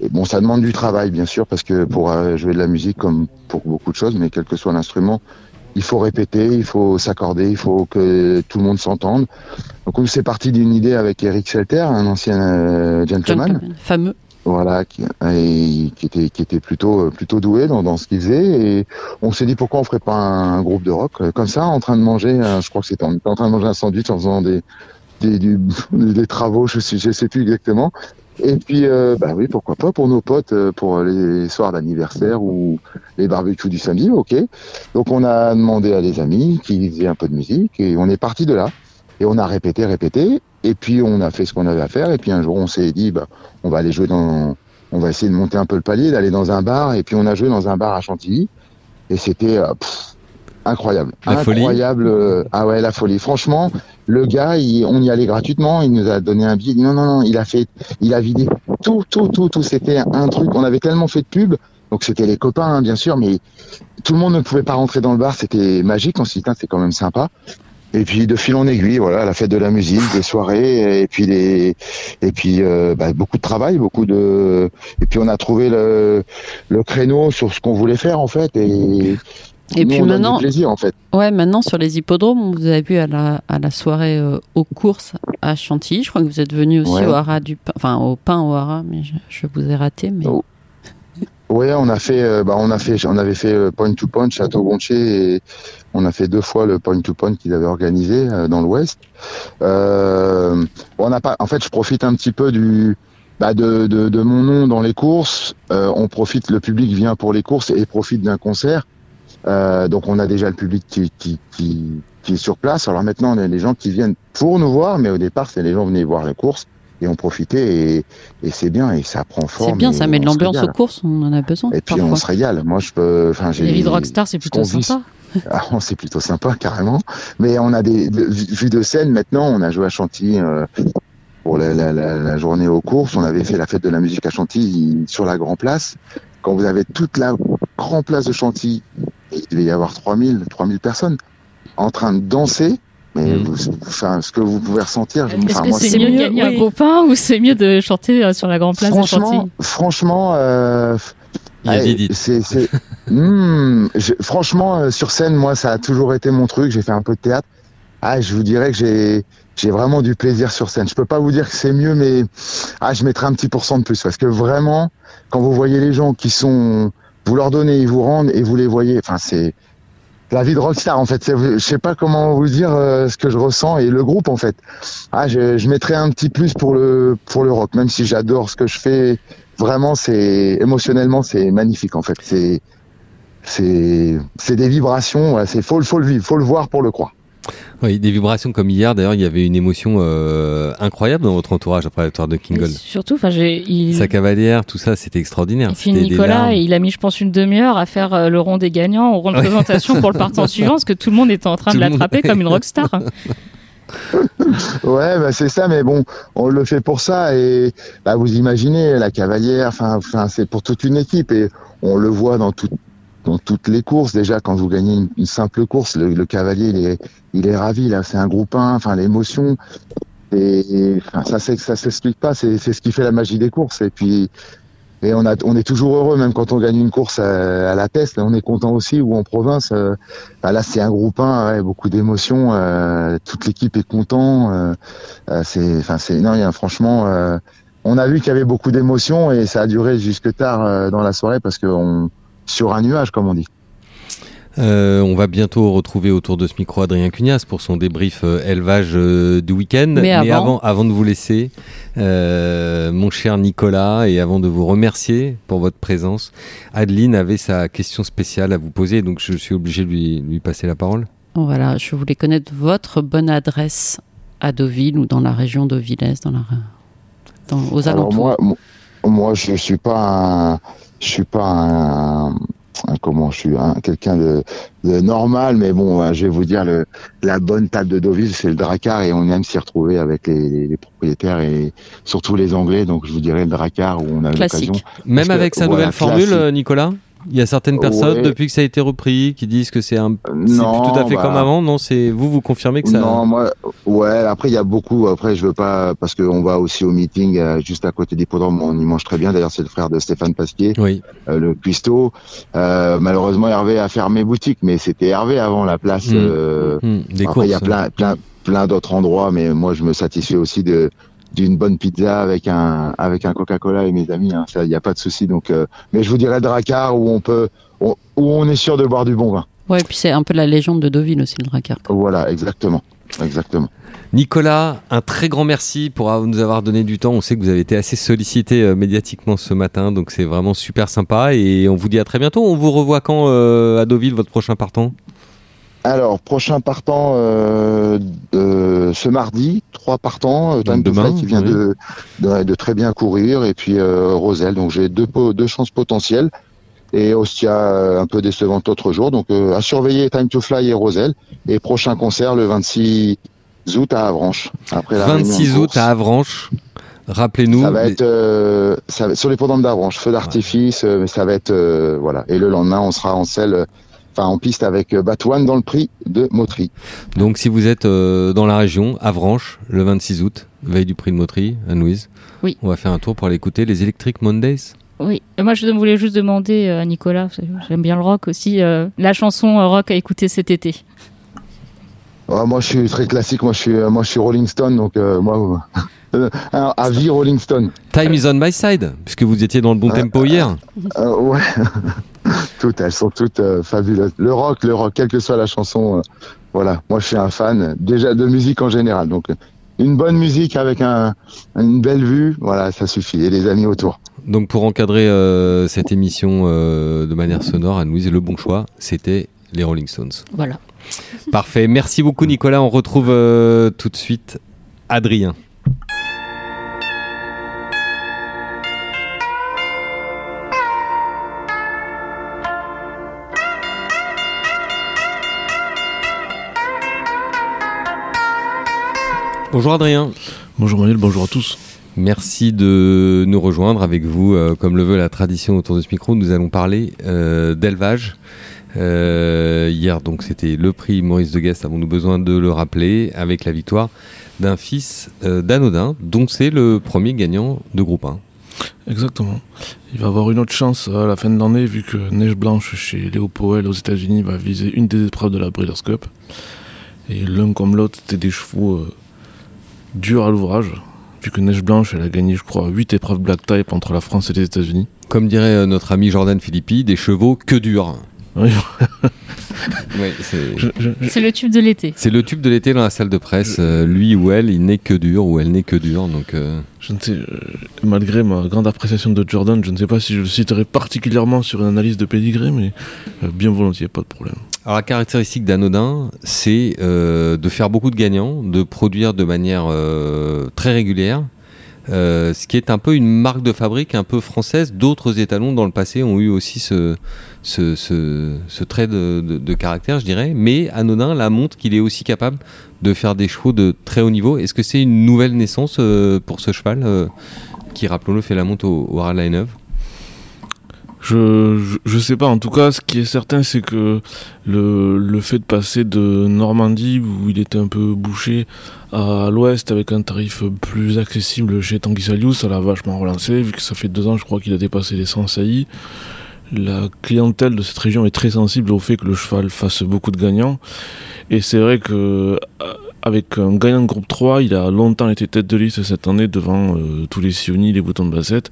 et bon, ça demande du travail, bien sûr, parce que pour euh, jouer de la musique, comme pour beaucoup de choses, mais quel que soit l'instrument, il faut répéter, il faut s'accorder, il faut que tout le monde s'entende. Donc, c'est parti d'une idée avec Eric Selter, un ancien euh, gentleman. Fameux. Voilà, qui, qui, était, qui était plutôt, euh, plutôt doué dans, dans ce qu'il faisait. Et on s'est dit pourquoi on ferait pas un, groupe de rock comme ça, en train de manger, je crois que c'était en, en train de manger un sandwich en faisant des, des, des, travaux, je sais, je sais plus exactement. Et puis, euh, bah oui, pourquoi pas pour nos potes, euh, pour les soirs d'anniversaire ou les barbecues du samedi, ok. Donc on a demandé à des amis qui faisaient un peu de musique et on est parti de là. Et on a répété, répété. Et puis on a fait ce qu'on avait à faire. Et puis un jour on s'est dit, bah, on va aller jouer dans, on va essayer de monter un peu le palier, d'aller dans un bar. Et puis on a joué dans un bar à Chantilly. Et c'était, euh, incroyable. incroyable. Euh, ah ouais, la folie. Franchement, le gars, on y allait gratuitement. Il nous a donné un billet. Non, non, non. Il a fait, il a vidé tout, tout, tout, tout. C'était un truc. On avait tellement fait de pub. Donc c'était les copains, hein, bien sûr, mais tout le monde ne pouvait pas rentrer dans le bar. C'était magique. On s'est dit, c'est quand même sympa. Et puis de fil en aiguille, voilà, la fête de la musique, des soirées, et puis les, et puis euh, bah, beaucoup de travail, beaucoup de, et puis on a trouvé le, le créneau sur ce qu'on voulait faire en fait, et, et puis maintenant, plaisir, en fait. Ouais, maintenant sur les hippodromes, vous avez vu à la, à la soirée euh, aux courses à Chantilly. Je crois que vous êtes venu aussi au haras du pain, enfin au pain au haras, mais je, vous ai raté. Mais... Oh. Ouais, on a fait, euh, bah, on a fait, on avait fait euh, point to point Château Gontier et on a fait deux fois le point to point qu'ils avaient organisé dans l'Ouest. Euh, on n'a pas, en fait, je profite un petit peu du, bah de, de, de, mon nom dans les courses. on profite, le public vient pour les courses et profite d'un concert. Euh, donc on a déjà le public qui, qui, qui, qui, est sur place. Alors maintenant, on a les gens qui viennent pour nous voir, mais au départ, c'est les gens venaient voir les courses et ont profité et, et c'est bien et ça prend forme. C'est bien, ça met de l'ambiance aux courses, on en a besoin. Et puis on se régale. Moi, je peux. Enfin, j'ai. Les rockstar, c'est plutôt sympa. Ah, c'est plutôt sympa, carrément. Mais on a des vues de scène maintenant. On a joué à Chantilly euh, pour la, la, la, la, journée aux courses. On avait fait la fête de la musique à Chantilly sur la Grand Place. Quand vous avez toute la Grand Place de Chantilly il devait y avoir 3000, 3000 personnes. en train de danser. Mais Mm. vous- enfin, ce que vous pouvez ressentir, je- Est-ce que c'est c'est mieux de gagner un oui. gros pain ou c'est mieux de chanter euh, sur la grande place de franchement, Chantilly? franchement, euh, c'est. Hmm, je- franchement, euh, sur scène, moi, ça a toujours été mon truc. J'ai fait un peu de théâtre. Ah, je vous dirais que j'ai, j'ai vraiment du plaisir sur scène. Je peux pas vous dire que c'est mieux, mais ah, je mettrai un petit pourcent de plus parce que vraiment, quand vous voyez les gens qui sont, vous leur donnez, ils vous rendent et vous les voyez. Enfin, c'est la vie de rockstar en fait. Je sais pas comment vous dire euh, ce que je ressens et le groupe en fait. Ah, je, mettrais un petit plus pour le pour le rock, même si j'adore ce que je fais vraiment c'est émotionnellement c'est magnifique en fait c'est c'est des vibrations ouais, c'est faut faut le vivre faut le voir pour le croire Oui, des vibrations comme hier. D'ailleurs, il y avait une émotion euh, incroyable dans votre entourage après la victoire de Et Kingle. Surtout, enfin, j'ai. il- Sa cavalière, tout ça, c'était extraordinaire. Et puis C'était des Nicolas, il a mis, je pense, une demi-heure à faire euh, le rond des gagnants au rond de présentation pour le partant suivant, parce que tout le monde était en train Tout de monde- l'attraper comme une rockstar. ouais bah c'est ça mais bon on le fait pour ça et bah vous imaginez la cavalière enfin enfin c'est pour toute une équipe et on le voit dans tout dans toutes les courses. Déjà quand vous gagnez une, simple course le, cavalier il est il est ravi. Là c'est un groupe 1 enfin l'émotion. Et ça c'est ça s'explique pas. C'est c'est ce qui fait la magie des courses. Et puis et on a on est toujours heureux même quand on gagne une course à, la test on est content aussi ou en province. Euh, bah là c'est un groupe 1 ouais, beaucoup d'émotions. Euh, toute l'équipe est content euh, c'est enfin c'est non y a franchement on a vu qu'il y avait beaucoup d'émotions et ça a duré jusque tard dans la soirée parce que on sur un nuage comme on dit Euh, on va bientôt retrouver autour de ce micro Adrien Cugnas pour son débrief euh, élevage euh, du week-end. Mais avant- avant, avant de vous laisser, euh, mon cher Nicolas, et avant de vous remercier pour votre présence, Adeline avait sa question spéciale à vous poser, donc je suis obligé de lui, lui passer la parole. Voilà, je voulais connaître votre bonne adresse à Deauville ou dans la région de Villers, dans la, dans, aux Alors alentours. moi, mo- moi, je suis pas un, je suis pas un, un- comment, je suis un, quelqu'un de, de normal, mais bon, euh, je vais vous dire le, la bonne table de Deauville, c'est le Dracar et on aime s'y retrouver avec les, les- les propriétaires et surtout les Anglais. Donc je vous dirais le Dracar où on a l'occasion. Même que, avec sa voilà, nouvelle formule, classique. Nicolas? Il y a certaines personnes, Ouais. depuis que ça a été repris, qui disent que c'est un, Non, plus tout à fait bah, comme avant. Non, c'est vous, vous confirmez que ça. Non, moi, ouais. Après, il y a beaucoup. Après, je veux pas parce qu'on va aussi au meeting euh, juste à côté d'Hippodrome. On y mange très bien. D'ailleurs, c'est le frère de Stéphane Pasquier. Oui. euh, le cuistot. Euh, malheureusement, Hervé a fermé boutique, mais c'était Hervé avant la place. Mm. euh, Hmm, des après, il y a plein, plein, plein d'autres endroits, mais moi, je me satisfais aussi de d'une bonne pizza avec un avec un Coca-Cola et mes amis. Hein, ça, il n'y a pas de souci. Donc, euh, mais je vous dirais Dracar où on peut, où on est sûr de boire du bon vin. Ouais, et puis c'est un peu la légende de Deauville aussi, le Drakkar. Voilà, exactement, exactement. Nicolas, un très grand merci pour avoir- nous avoir donné du temps. On sait que vous avez été assez sollicité euh, médiatiquement ce matin, donc c'est vraiment super sympa. Et on vous dit à très bientôt. On vous revoit quand euh, à Deauville, votre prochain partant? Alors, prochain partant euh, de ce mardi, trois partants. Time to Fly qui vient oui. de, de, de très bien courir, et puis euh, Roselle. Donc j'ai deux, deux chances potentielles. Et Ostia euh, un peu décevante l'autre jour. Donc euh, à surveiller Time to Fly et Roselle. Et prochain concert le 26 août à Avranches. Après la réunion de 26 août course. à Avranches. Rappelez-nous. Ça va être euh, ça va- sur les programmes d'Avranches, feu d'artifice, euh, mais ça va être euh, voilà. Et le lendemain, on sera en selle, euh, enfin en piste avec euh, Batouane dans le prix de Motry. Donc si vous êtes euh, dans la région, Avranches, le 26 août, veille du prix de Moterie, Anne-Louise. Oui. On va faire un tour pour aller écouter les Electric Mondays. Oui, Et moi je voulais juste demander euh, à Nicolas, j'aime bien le rock aussi, euh, la chanson rock à écouter cet été. Moi, je suis très classique. Moi, je suis, euh, moi, je suis Rolling Stone, donc euh, moi, euh, un- à vie Rolling Stone. Time is on my side, puisque vous étiez dans le bon Ouais. tempo hier. Euh, ouais, toutes, elles sont toutes euh, fabuleuses. Le rock, le rock, quelle que soit la chanson, euh, voilà. Moi, je suis un fan euh, déjà de musique en général, donc euh, une bonne musique avec un, une belle vue, voilà, ça suffit. Et les amis autour. Donc pour encadrer euh, cette émission euh, de manière sonore, Anne-Louise, le bon choix, c'était les Rolling Stones. Voilà. Parfait. Merci beaucoup Nicolas. On retrouve euh, tout de suite Adrien. Bonjour Adrien. Bonjour Manuel, bonjour à tous. Merci de nous rejoindre avec vous. euh, comme le veut la tradition autour de ce micro, nous allons parler euh, d'élevage. Euh, hier, donc, c'était le prix Maurice de Guest, avons-nous besoin de le rappeler, avec la victoire d'un fils euh, d'Anodin, dont c'est le premier gagnant de groupe 1. Exactement. Il va avoir une autre chance à la fin de l'année, vu que Neige Blanche chez Léo Powell aux États-Unis va viser une des épreuves de la Breeders' Cup. Et l'un comme l'autre, c'était des chevaux euh, durs à l'ouvrage, vu que Neige Blanche, elle a gagné, je crois, 8 épreuves black type entre la France et les États-Unis. Comme dirait notre ami Jordan Philippi, des chevaux que durs. Oui. C'est- le tube de l'été. c'est le tube de l'été dans la salle de presse. Euh, lui ou elle, il n'est que dur ou elle n'est que dur. Donc, euh, je ne sais, euh, malgré ma grande appréciation de Jordan, je ne sais pas si je le citerai particulièrement sur une analyse de pédigré, mais euh, bien volontiers, pas de problème. Alors la caractéristique d'Anodin, c'est euh, de faire beaucoup de gagnants, de produire de manière euh, très régulière, euh, ce qui est un peu une marque de fabrique un peu française. D'autres étalons dans le passé ont eu aussi ce, ce, trait de, caractère, je dirais. Mais Anodin la montre qu'il est aussi capable de faire des chevaux de très haut niveau. Est-ce que c'est une nouvelle naissance euh, pour ce cheval euh, qui, rappelons-le, fait la monte au, au Harald Laineuve Je, je, je sais pas, en tout cas, ce qui est certain, c'est que le, fait de passer de Normandie, où il était un peu bouché, à l'ouest avec un tarif plus accessible chez Tanguy Saliou, ça l'a vachement relancé, vu que ça fait deux ans, je crois, qu'il a dépassé les 100 saillies. La clientèle de cette région est très sensible au fait que le cheval fasse beaucoup de gagnants. Et c'est vrai que euh, avec un gagnant de groupe 3, il a longtemps été tête de liste cette année devant euh, tous les Sioni, les boutons de bassette.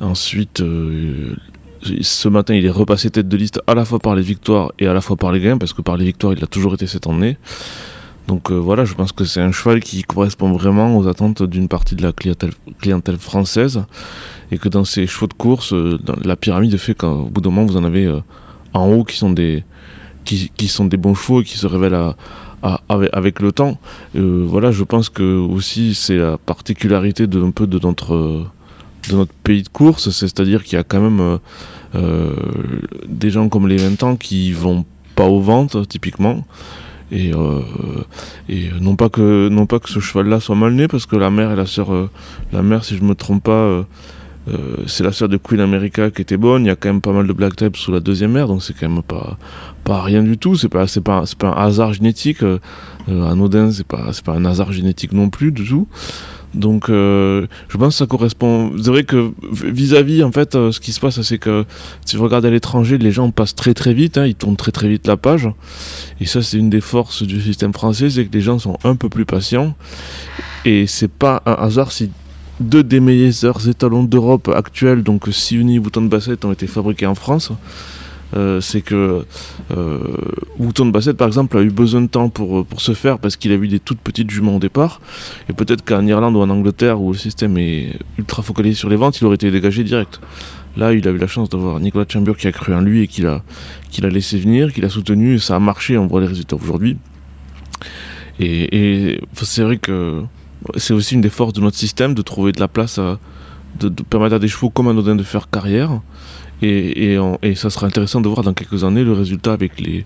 Ensuite, euh, ce matin, il est repassé tête de liste à la fois par les victoires et à la fois par les gains, parce que par les victoires, il a toujours été cette année. Donc euh, voilà, je pense que c'est un cheval qui correspond vraiment aux attentes d'une partie de la clientèle, française, et que dans ces chevaux de course, euh, la pyramide fait qu'au bout d'un moment, vous en avez euh, en haut qui sont des qui, sont des bons chevaux et qui se révèlent avec, le temps. Voilà, je pense que aussi c'est la particularité de un peu de notre de notre pays de course, c'est- c'est-à-dire qu'il y a quand même des gens comme les 20 ans qui vont pas aux ventes typiquement. Et, euh, non pas que ce cheval-là soit mal né parce que la mère et la sœur euh, la mère si je me trompe pas euh, c'est la sœur de Queen America qui était bonne. Il y a quand même pas mal de black type sous la deuxième mère donc c'est quand même pas rien du tout. C'est pas pas un hasard génétique anodin c'est pas c'est pas un hasard génétique non plus du tout donc euh, je pense que ça correspond c'est vrai que vis-à-vis en fait euh, ce qui se passe c'est que si je regarde à l'étranger les gens passent très très vite hein, ils tournent très très vite la page et ça c'est une des forces du système français c'est que les gens sont un peu plus patients et c'est pas un hasard si deux des meilleurs étalons d'Europe actuels, donc Siuni et Bouton de Bassett, ont été fabriqués en France. Euh, c'est que euh, Wouton Bassett, par exemple, a eu besoin de temps pour, pour se faire parce qu'il a eu des toutes petites juments au départ. Et peut-être qu'en Irlande ou en Angleterre, où le système est ultra focalisé sur les ventes, il aurait été dégagé direct. Là, il a eu la chance d'avoir Nicolas Chamber qui a cru en lui et qui l'a qu'il a laissé venir, qui l'a soutenu, et ça a marché, on voit les résultats aujourd'hui. Et, c'est vrai que c'est aussi une des forces de notre système de trouver de la place de, de permettre à des chevaux comme Anodin de faire carrière. Et, ça sera intéressant de voir dans quelques années le résultat avec les,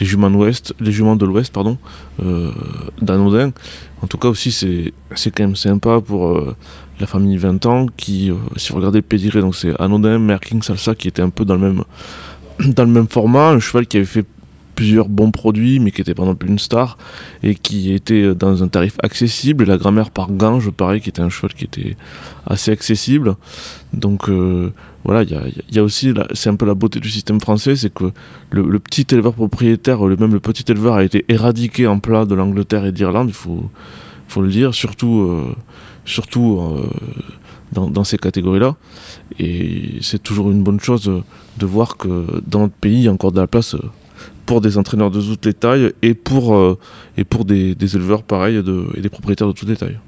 juments de l'Ouest, les juments de l'Ouest, pardon, euh, d'Anodin. En tout cas aussi, c'est, quand même sympa pour euh, la famille 20 ans qui, euh, si vous regardez le pédigré, donc c'est Anodin, Merking, Salsa qui était un peu dans le même, dans le même format, un cheval qui avait fait plusieurs bons produits mais qui était pas non plus une star et qui était dans un tarif accessible. La grand-mère par Gange pareil qui était un cheval qui était assez accessible. Donc euh, voilà il y a, aussi c'est un peu la beauté du système français c'est que le, petit éleveur propriétaire le même le petit éleveur a été éradiqué en plat de l'Angleterre et d'Irlande il faut le dire surtout euh, surtout euh, dans, ces catégories là et c'est toujours une bonne chose de, voir que dans notre pays il y a encore de la place pour des entraîneurs de toutes les tailles et pour, euh, et pour des, éleveurs pareils et des propriétaires de toutes les tailles.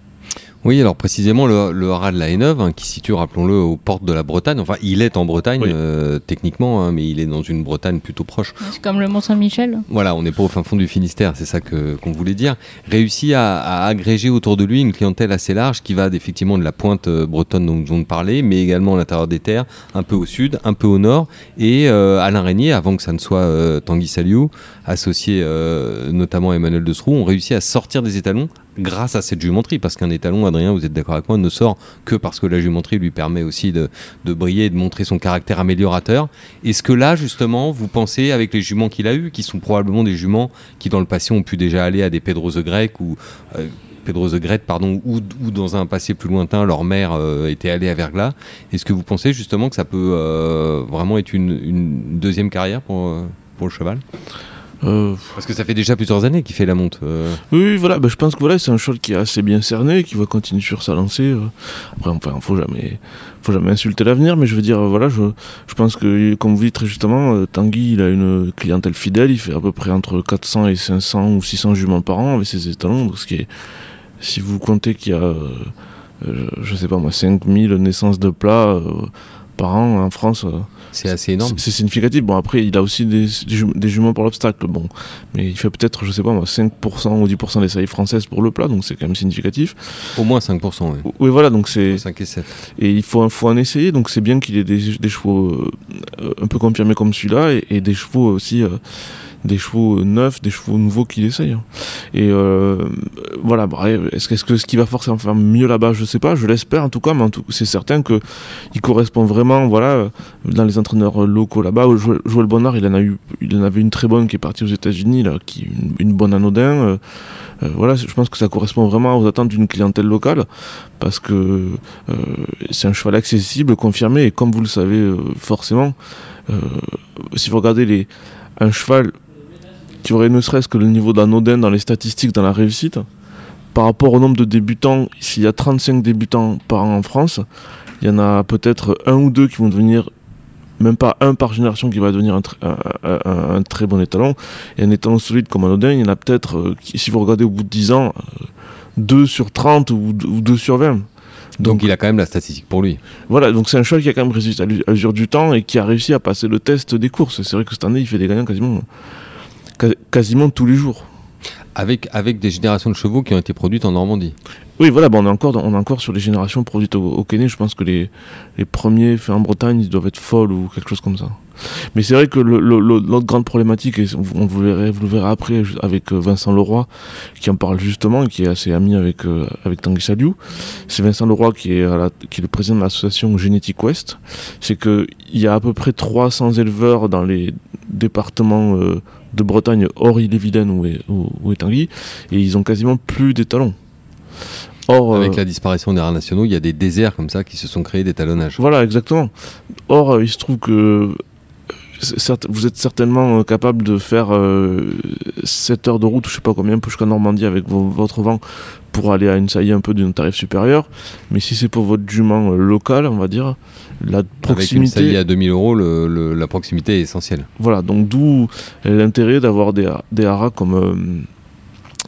Oui, alors précisément le, le haras de la Haineuve, hein, qui se situe, rappelons-le, aux portes de la Bretagne. Enfin, il est en Bretagne Oui. euh, techniquement, hein, mais il est dans une Bretagne plutôt proche. C'est comme le Mont-Saint-Michel. Voilà, on n'est pas au fin fond du Finistère, c'est ça que qu'on voulait dire. Réussit à, à agréger autour de lui une clientèle assez large qui va effectivement de la pointe euh, bretonne dont nous venons de parler, mais également à l'intérieur des terres, un peu au sud, un peu au nord, et euh, Alain Régnier, avant que ça ne soit euh, Tanguy Saliou, associé euh, notamment à Emmanuel de Sroux, ont réussi à sortir des étalons grâce à cette jumenterie, parce qu'un étalon, Adrien, vous êtes d'accord avec moi, ne sort que parce que la jumenterie lui permet aussi de, de briller et de montrer son caractère améliorateur. Est-ce que là, justement, vous pensez, avec les juments qu'il a eus, qui sont probablement des juments qui, dans le passé, ont pu déjà aller à des Pedro the Grec ou. euh, Pedro pardon, ou, ou dans un passé plus lointain, leur mère euh, était allée à Verglas. Est-ce que vous pensez justement que ça peut euh, vraiment être une, une deuxième carrière pour, euh, pour le cheval? Euh, Parce que ça fait déjà plusieurs années qu'il fait la monte. euh. Oui, voilà, bah, je pense que voilà, c'est un cheval qui est assez bien cerné, qui va continuer sur sa lancée. euh. Après, enfin, faut jamais, faut jamais insulter l'avenir, mais je veux dire, voilà, je, je pense que, comme vous dites très justement, Tanguy, il a une clientèle fidèle, il fait à peu près entre 400 et 500 ou 600 juments par an avec ses étalons, donc ce qui est, si vous comptez qu'il y a, je sais pas moi, 5000 naissances de plats par an en France. C'est assez énorme. c'est significatif. Bon, après, il a aussi des, des jum- des juments pour l'obstacle. Bon, mais il fait peut-être, je sais pas moi, 5% ou 10% des saillies françaises pour le plat, donc c'est quand même significatif. Au moins 5%. ouais. Oui, voilà, donc c'est. 5 et 7. Et il faut, faut en essayer, donc c'est bien qu'il ait des, des chevaux euh, un peu confirmés comme celui-là, et, et des chevaux aussi. euh, des chevaux neufs, des chevaux nouveaux qu'il essaye. hein. Et euh, voilà, bref, est-ce que, est-ce que ce qui va forcément faire mieux là-bas, je sais pas, je l'espère en tout cas, mais c'est certain que il correspond vraiment, voilà, euh, dans les entraîneurs locaux là-bas. Joël, Bonnard, il en a eu, il en avait une très bonne qui est partie aux États-Unis, là, qui est une, bonne anodin. euh, euh, voilà, je pense que ça correspond vraiment aux attentes d'une clientèle locale, parce que euh, c'est un cheval accessible, confirmé, et comme vous le savez euh, forcément, euh, si vous regardez les, un cheval qui aurait ne serait-ce que le niveau d'anodin dans les statistiques, dans la réussite, par rapport au nombre de débutants, s'il y a 35 débutants par an en France, il y en a peut-être un ou deux qui vont devenir, même pas un par génération qui va devenir un, tr- un- un- un- un très bon étalon, et un étalon solide comme anodin, il y en a peut-être, euh, si vous regardez au bout de 10 ans, 2 sur 30 ou 2 sur 20. Donc, il a quand même la statistique pour lui. Voilà, donc c'est un cheval qui a quand même résisté à l'u- à l'usure du temps et qui a réussi à passer le test des courses. C'est vrai que cette année, il fait des gagnants quasiment, quasiment tous les jours. Avec, avec des générations de chevaux qui ont été produites en Normandie. Oui, voilà, bon, on, est encore dans- on est encore sur les générations produites au, au. Je pense que les, les premiers faits en Bretagne, ils doivent être folles ou quelque chose comme ça. Mais c'est vrai que le- le- le- l'autre grande problématique, et on vous verrez, vous le verrez après avec euh, Vincent Leroy, qui en parle justement, et qui est assez ami avec, euh, avec Tanguy Saliou, c'est Vincent Leroy qui est, à la- qui est le président de l'association Genetic West. C'est qu'il y a à peu près 300 éleveurs dans les départements euh, de Bretagne, hors Ille-et-Vilaine où est Tanguy, et ils ont quasiment plus d'étalons. Or, Avec euh, la disparition des rats nationaux, il y a des déserts comme ça qui se sont créés d'étalonnage. voilà, exactement. Or, euh, il se trouve que certes- vous êtes certainement euh, capable de faire 7 heures de route, je sais pas combien, jusqu'à Normandie avec vo- votre vent pour aller à une saillie un peu d'un tarif supérieur. Mais si c'est pour votre jument euh, local, on va dire, la Avec une proximité. saillie à 2000 euros, le- le- la proximité est essentielle. Voilà, donc d'où l'intérêt d'avoir des, des haras comme euh,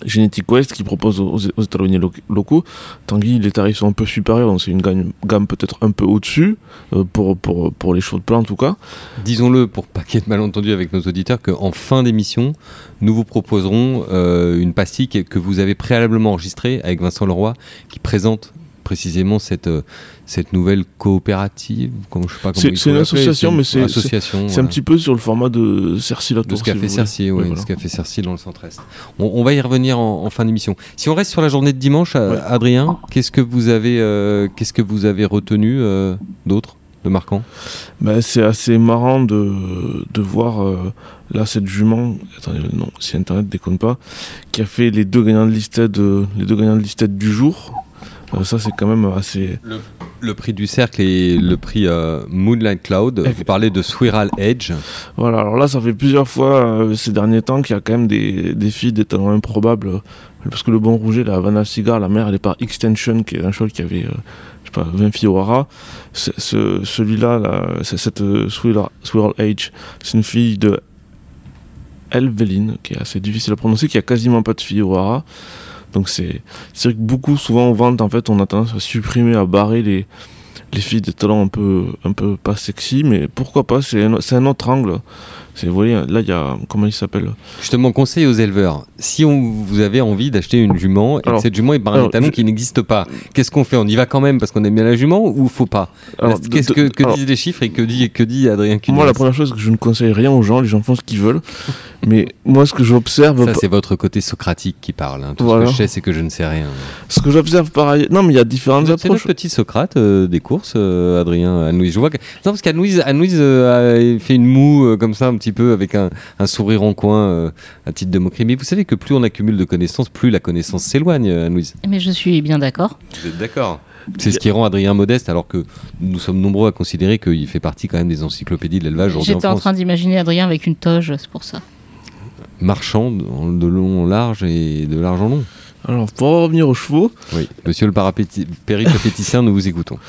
Genetic West qui propose aux, étalonniers lo- locaux. Tanguy, les tarifs sont un peu supérieurs, donc c'est une gamme, peut-être un peu au-dessus, euh, pour, les chevaux de plat en tout cas. Disons-le pour pas qu'il y ait de malentendus avec nos auditeurs qu'en fin d'émission, nous vous proposerons euh, une pastille que vous avez préalablement enregistrée avec Vincent Leroy qui présente précisément cette, euh, cette nouvelle coopérative. Comment, je sais pas comment C'est- une association, mais c'est- voilà. un petit peu sur le format de Cercy la de ce qu'a si fait Cercy, oui, voilà. ce qu'a fait Cercy dans le centre-est. On, on va y revenir en, en fin d'émission. Si on reste sur la journée de dimanche, euh, Ouais. Adrien, qu'est-ce que vous avez, euh, qu'est-ce que vous avez retenu euh, d'autre de marquant? Bah, c'est assez marrant de, de voir euh, là cette jument, attendez, non, si internet déconne pas, qui a fait les deux gagnants de listed, euh, les deux gagnants de listed du jour. Euh, ça c'est quand même assez. Le prix du cercle et le prix euh, Moonlight Cloud. Et- Vous parlez de Swirl Edge. Voilà, alors là ça fait plusieurs fois euh, ces derniers temps qu'il y a quand même des, des filles, des talents improbables. Parce que le bon rouget, la Havana Cigar, la mère elle est par Extension, qui est un cheval qui avait, euh, je sais pas, 20 filles au hara. Ce- Celui-là, là, c'est cette euh, Swirl, Swirl Age, c'est une fille de Elveline, qui est assez difficile à prononcer, qui a quasiment pas de filles au hara. Donc c'est vrai que beaucoup, souvent en vente, en fait, on a tendance à supprimer, à barrer les, les filles des talents un peu, un peu pas sexy, mais pourquoi pas, c'est un, c'est un autre angle. C'est, vous voyez, là, il y a, comment il s'appelle? Justement, conseil aux éleveurs. Si on, vous avez envie d'acheter une jument et que cette jument est par un je- qui n'existe pas, qu'est-ce qu'on fait? On y va quand même parce qu'on aime bien la jument ou faut pas? Alors, Qu'est-ce de- que, de- que alors, disent les chiffres et que dit, que dit Adrien Cunès Moi, la première chose, c'est que je ne conseille rien aux gens, les gens font ce qu'ils veulent. Mais moi, ce que j'observe, Ça, c'est votre côté socratique qui parle. hein. Tout Voilà. ce que je sais, c'est que je ne sais rien. ce que j'observe par ailleurs, non, mais il y a différentes C'est notre approches. petit Socrate euh, des courses, euh, Adrien Anouilh. Je vois que... Non, parce euh, a fait une moue euh, comme ça, un petit peu, avec un, un sourire en coin, euh, à titre de moquerie. Mais vous savez que plus on accumule de connaissances, plus la connaissance s'éloigne, euh, Anouilh. Mais je suis bien d'accord. Vous êtes d'accord C'est ce qui rend Adrien modeste, alors que nous sommes nombreux à considérer qu'il fait partie quand même des encyclopédies de l'élevage aujourd'hui en J'étais en France. train d'imaginer Adrien avec une toge, c'est pour ça. Marchand de de long en large et de large en long. Alors, pour en revenir aux chevaux, Oui. Monsieur le péripéticien, nous vous écoutons.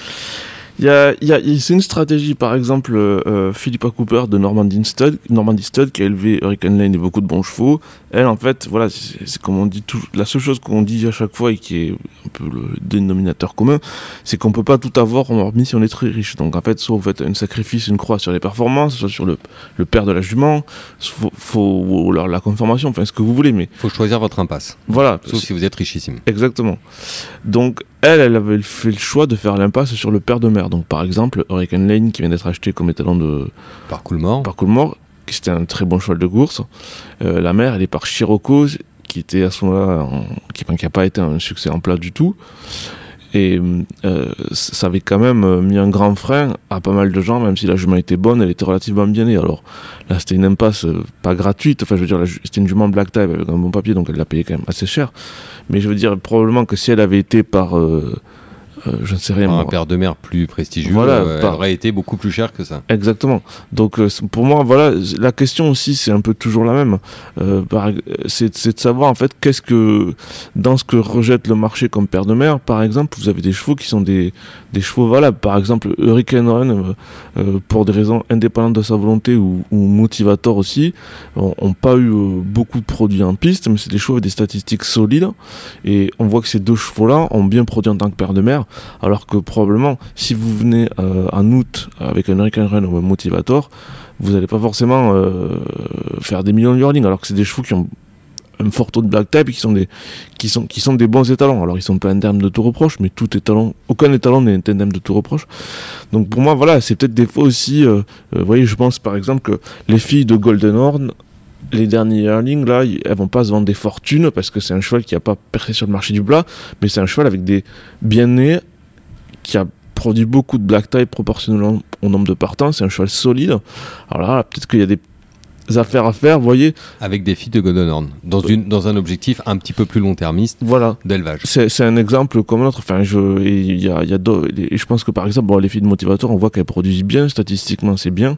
il y a, y a- c'est une stratégie, par exemple, euh, Philippa Cooper de Normandy Stud, Normandy Stud, qui a élevé Hurricane Lane et beaucoup de bons chevaux. Elle, en fait, voilà, c'est comme on dit, tout, la seule chose qu'on dit à chaque fois et qui est un peu le dénominateur commun, c'est qu'on peut pas tout avoir hormis si on est très riche. Donc, en fait, soit vous faites un sacrifice, une croix sur les performances, soit sur le, le père de la jument, faut, faut, alors la conformation, enfin, ce que vous voulez, mais faut choisir votre impasse, voilà. sauf si vous êtes richissime. Exactement. Donc, elle, elle avait fait le choix de faire l'impasse sur le père de mère. Donc, par exemple, Hurricane Lane, qui vient d'être acheté comme étalon de Par Coolmore, par Coolmore, qui c'était un très bon cheval de course. Euh, la mère, elle est par Chirocco, qui était à ce moment-là, en- qui n'a pas été un succès en plat du tout. Et euh, ça avait quand même euh, mis un grand frein à pas mal de gens, même si la jument était bonne, elle était relativement bien née. Alors là, c'était une impasse euh, pas gratuite, enfin je veux dire, c'était une jument black type avec un bon papier, donc elle l'a payé quand même assez cher. Mais je veux dire, probablement que si elle avait été par, je ne sais rien, un père de mère plus prestigieux, Voilà, euh, par- aurait été beaucoup plus cher que ça. Exactement. Donc euh, pour moi, voilà, la question aussi, c'est un peu toujours la même. Euh, c'est de savoir en fait qu'est-ce que dans ce que rejette le marché comme père de mer, par exemple, vous avez des chevaux qui sont des, des chevaux valables. Par exemple, Hurricane Run, euh, euh, pour des raisons indépendantes de sa volonté ou, ou Motivator aussi, ont, ont pas eu euh, beaucoup de produits en piste, mais c'est des chevaux avec des statistiques solides. Et on voit que ces deux chevaux-là ont bien produit en tant que père de mer, alors que probablement, si vous venez euh, en août avec un Hurricane Run ou un Motivator, vous n'allez pas forcément euh, faire des millions de yearling, alors que c'est des chevaux qui ont un fort taux de black type et qui sont des qui sont des bons étalons. Alors ils sont pas indemnes de tout reproche, mais tout étalon, aucun étalon n'est indemne de tout reproche. Donc pour moi voilà, c'est peut-être des fois aussi, euh, vous voyez, je pense par exemple que les filles de Golden Horn les derniers yearlings, là, elles vont pas se vendre des fortunes parce que c'est un cheval qui a pas percé sur le marché du plat, mais c'est un cheval avec des bien nés qui a produit beaucoup de black type proportionnellement au nombre de partants. C'est un cheval solide. Alors là, peut-être qu'il y a des affaires à faire, vous voyez. Avec des filles de Golden Horn, dans, une, dans un objectif un petit peu plus long-termiste Voilà. d'élevage. C'est un exemple comme un autre. Enfin, je, il y a, y a et je pense que par exemple, bon, les filles de motivateur, on voit qu'elles produisent bien, statistiquement, c'est bien.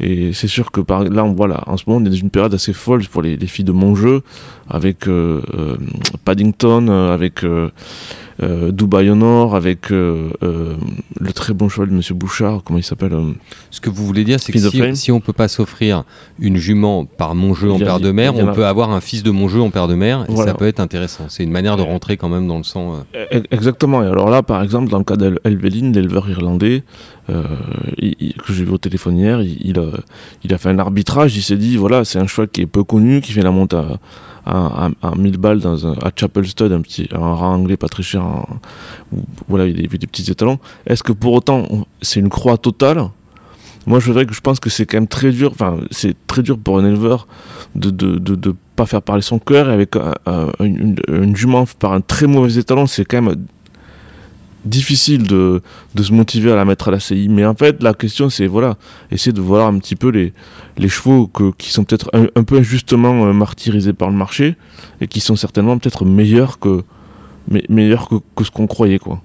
Et c'est sûr que par, là, on en ce moment, on est dans une période assez folle pour les, les filles de mon jeu, avec euh, euh, Paddington, euh, avec euh, euh, Dubai Honor, avec euh, euh, le très bon cheval de Monsieur Bouchard, comment il s'appelle Ce que vous voulez dire, c'est que si, si on peut pas s'offrir une jument par mon jeu en père de mer, on peut avoir un fils de mon jeu en père de mer, et Voilà. ça peut être intéressant. C'est une manière de rentrer quand même dans le sang. euh. E- Exactement. Et alors là, par exemple, dans le cas d'Elvelin, l'éleveur irlandais, euh, il- il- que j'ai vu au téléphone hier, il, il a, il a fait un arbitrage. Il s'est dit, voilà, c'est un cheval qui est peu connu, qui fait la monte à, à, à, à 1000 balles dans un, à Chapel Stud, un petit, un rang anglais pas très cher. où, voilà, il y a des petits étalons. Est-ce que pour autant, c'est une croix totale? Moi, je dirais que je pense que c'est quand même très dur. Enfin, c'est très dur pour un éleveur de de, de, pas faire parler son cœur avec un- un- une, une jument par un très mauvais étalon, c'est quand même difficile de, de se motiver à la mettre à la CI. Mais en fait, la question, c'est voilà, essayer de voir un petit peu les, les chevaux que, qui sont peut-être un, peu injustement euh, martyrisés par le marché et qui sont certainement peut-être meilleurs que me- meilleurs que, que ce qu'on croyait, quoi.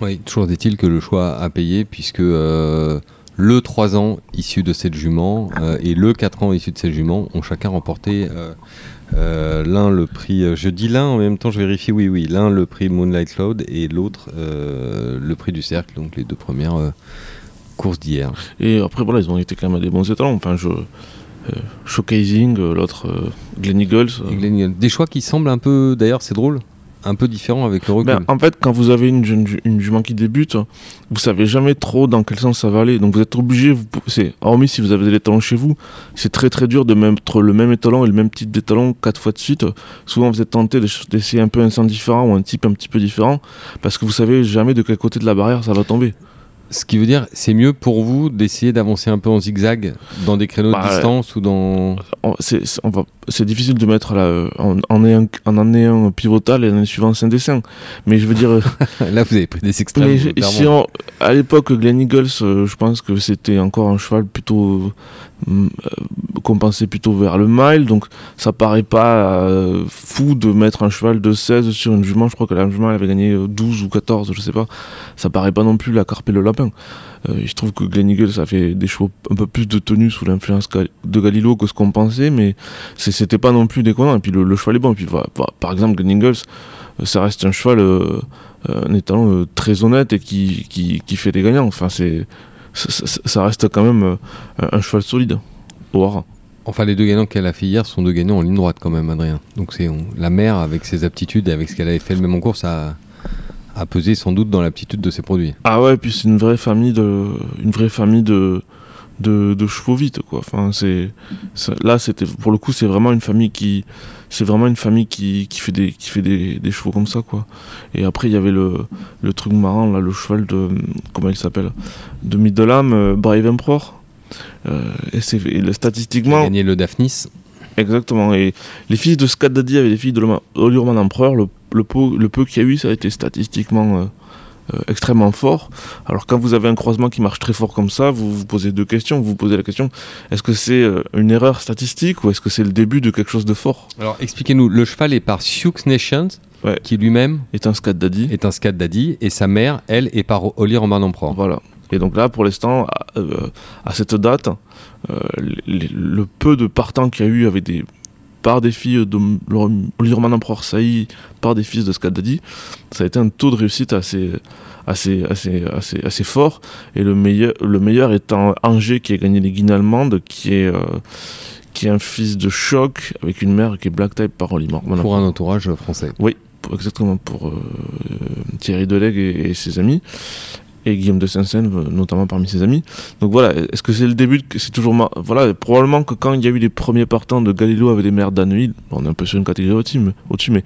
Oui, toujours est-il que le choix a payé, puisque euh, le 3 ans issu de cette jument euh, et le 4 ans issu de cette jument ont chacun remporté euh, l'un le prix, euh, je dis l'un en même temps je vérifie, oui, oui, l'un le prix Moonlight Cloud et l'autre euh, le prix du cercle, donc les deux premières euh, courses d'hier. Et après, voilà, ils ont été quand même à des bons étalons. Enfin, je, Showcasing, l'autre Glen Eagles. Des choix qui semblent un peu, d'ailleurs c'est drôle, un peu différent avec le recul. Ben, en fait, quand vous avez une, jument qui débute, vous savez jamais trop dans quel sens ça va aller. Donc vous êtes obligé, hormis si vous avez des étalons chez vous, c'est très très dur de mettre le même étalon et le même type d'étalon quatre fois de suite. Souvent vous êtes tenté d'essayer un peu un sens différent ou un type un petit peu différent parce que vous savez jamais de quel côté de la barrière ça va tomber. Ce qui veut dire, c'est mieux pour vous d'essayer d'avancer un peu en zigzag dans des créneaux de Bah, distance ou dans. C'est, difficile de mettre là, en, en, ayant, en pivotal et suivante c'est un dessin. Mais je veux dire, Là, vous avez pris des extrêmes. Mais si on- à l'époque, Glen Eagles, euh, je pense que c'était encore un cheval plutôt euh, pensait plutôt vers le mile, donc ça paraît pas euh, fou de mettre un cheval de 16 sur une jument. Je crois que la jument elle avait gagné euh, 12 ou 14, je sais pas. Ça paraît pas non plus la carpe et le lapin. Euh, je trouve que Glen Eagles a fait des chevaux un peu plus de tenue sous l'influence de Galilo que ce qu'on pensait, mais c'était pas non plus déconnant. Et puis le, cheval est bon. Et puis voilà, par, exemple, Glen Eagles, euh, ça reste un cheval. euh, euh, un étalon euh, très honnête et qui, qui fait des gagnants. Enfin, c'est, ça, ça- ça reste quand même euh, un, cheval solide au haras. Enfin, les deux gagnants qu'elle a fait hier sont deux gagnants en ligne droite quand même, Adrien. Donc c'est la mère avec ses aptitudes et avec ce qu'elle avait fait le même en course a, a pesé sans doute dans l'aptitude de ses produits. Ah ouais, et puis c'est une vraie famille de, une vraie famille de, de, de chevaux vite quoi. Enfin, c'est, là c'était pour le coup c'est vraiment une famille qui, c'est vraiment une famille qui, qui fait des, qui fait des, des chevaux comme ça quoi. Et après il y avait le, le truc marrant là, le cheval de, comment il s'appelle, de Middelham, euh, Brave Emperor. Euh, et c'est et le- Elle a statistiquement gagné le Daphnis. Exactement. Et les fils de Daddy avec les filles de Olurman Empereur, le, le, peu, le peu qu'il y a eu, ça a été statistiquement euh, euh, extrêmement fort. Alors quand vous avez un croisement qui marche très fort comme ça, vous vous posez deux questions. Vous vous posez la question, est-ce que c'est euh, une erreur statistique ou est-ce que c'est le début de quelque chose de fort? Alors expliquez-nous, le cheval est par Sioux Nations, Ouais. qui lui-même Est un Scott Daddy. est un Scad Daddy, et sa mère, elle, est par Oli Roman Emperor. Voilà. Et donc là, pour l'instant, à, euh, à cette date, les- le peu de partants qu'il y a eu avec des par des filles de Olirman Emperor Saï, par des fils de Skadadi, ça a été un taux de réussite assez, assez, assez, assez, assez fort. Et le meilleur, le meilleur étant Angers qui a gagné les guinées allemandes, qui est, euh, qui est un fils de choc avec une mère qui est black type par Olirman Pour un entourage français. pour- exactement pour euh, Thierry Delegue et, et ses amis et Guillaume de Saint-Saëns euh, notamment parmi ses amis donc voilà est-ce que c'est le début c'est toujours ma- voilà probablement que quand il y a eu les premiers partants de Galileo avec des mères d'Anneuil bon, on est un peu sur une catégorie au-dessus mais,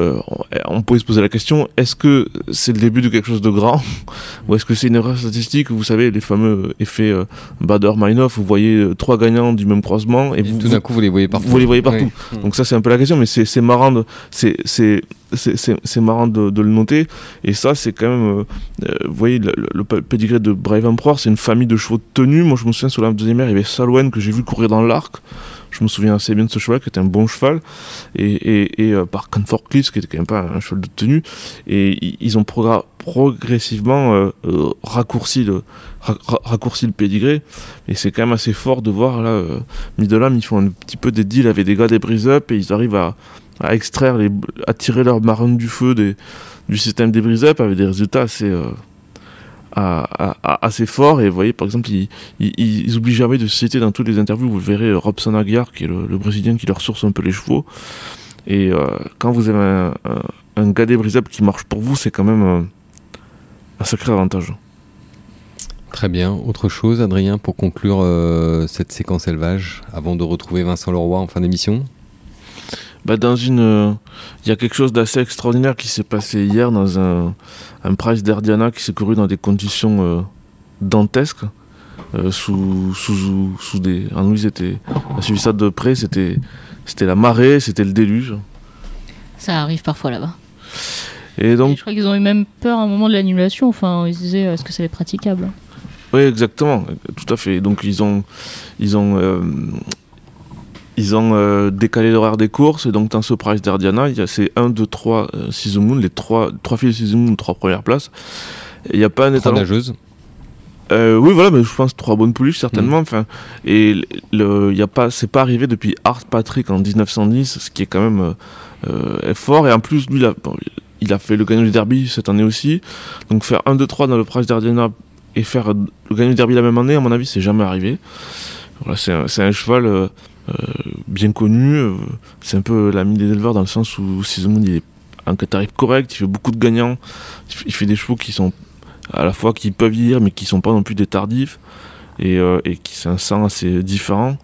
euh, on, on pouvait se poser la question est-ce que c'est le début de quelque chose de grand ou est-ce que c'est une erreur statistique? Vous savez les fameux effets euh, Bader-Meinhof vous voyez euh, trois gagnants du même croisement et, Et vous, tout d'un coup, vous les voyez partout. vous les voyez partout. Oui. donc ça c'est un peu la question, mais c'est marrant, de, c'est c'est marrant de, le noter. Et ça c'est quand même, euh, euh, vous voyez le, le, pédigré de Brave Emperor, c'est une famille de chevaux tenus. Moi je me souviens sur la deuxième ère, il y avait Salwen que j'ai vu courir dans l'arc. Je me souviens assez bien de ce cheval qui était un bon cheval et, et, euh, par Canford Cliffs qui était quand même pas un cheval de tenue et ils ont progressivement raccourci le ra- ra- raccourci le pédigré et c'est quand même assez fort de voir là Middelham ils font un petit peu des deals avec des gars des brise up et ils arrivent à, à extraire à tirer leur marron du feu du système des brise up avec des résultats assez euh, assez forts. Et vous voyez par exemple ils, ils, ils jamais de citer dans toutes les interviews. Vous verrez Robson Aguiar qui est le, brésilien qui leur source un peu les chevaux. Et euh, quand vous avez un, un, gars des brise up qui marche pour vous c'est quand même euh, un sacré avantage. Très bien. Autre chose, Adrien, pour conclure cette séquence élevage, avant de retrouver Vincent Leroy en fin d'émission? Bah, dans une euh, il y a quelque chose d'assez extraordinaire qui s'est passé hier dans un, un prize d'Ardiana qui s'est couru dans des conditions euh, dantesques euh, sous, sous, sous des en nous était on a suivi ça de près c'était c'était la marée c'était le déluge Ça arrive parfois là-bas. et Et donc je crois qu'ils ont eu même peur à un moment de l'annulation. Enfin, ils se disaient est-ce que c'est praticable Oui, exactement, tout à fait. Donc ils ont, ils ont, euh, ils ont euh, décalé l'horaire des courses et donc dans ce prize d'Ardiana, c'est 1, 2, 3 euh, Season Moon, les trois, trois filles de Season Moon, trois premières places. Il n'y a pas un étalon. nageuses. Euh, oui, voilà, mais je pense trois bonnes pouliches certainement. Enfin, et le, y a pas, c'est pas arrivé depuis Art Patrick en 1910, ce qui est quand même euh, euh, fort. Et en plus, lui, il a, bon, il a fait le gagnant du derby cette année aussi. Donc faire 1, 2, 3 dans le prize d'Ardiana et faire le gagnant du derby la même année, à mon avis, c'est jamais arrivé. Voilà, c'est un, un cheval euh, bien connu. euh, c'est un peu l'ami des éleveurs dans le sens où Season Moon il est un tarif correct, il fait beaucoup de gagnants, il fait des chevaux qui sont à la fois qui peuvent vieillir mais qui sont pas non plus des tardifs et, euh, et qui c'est un sang assez différent.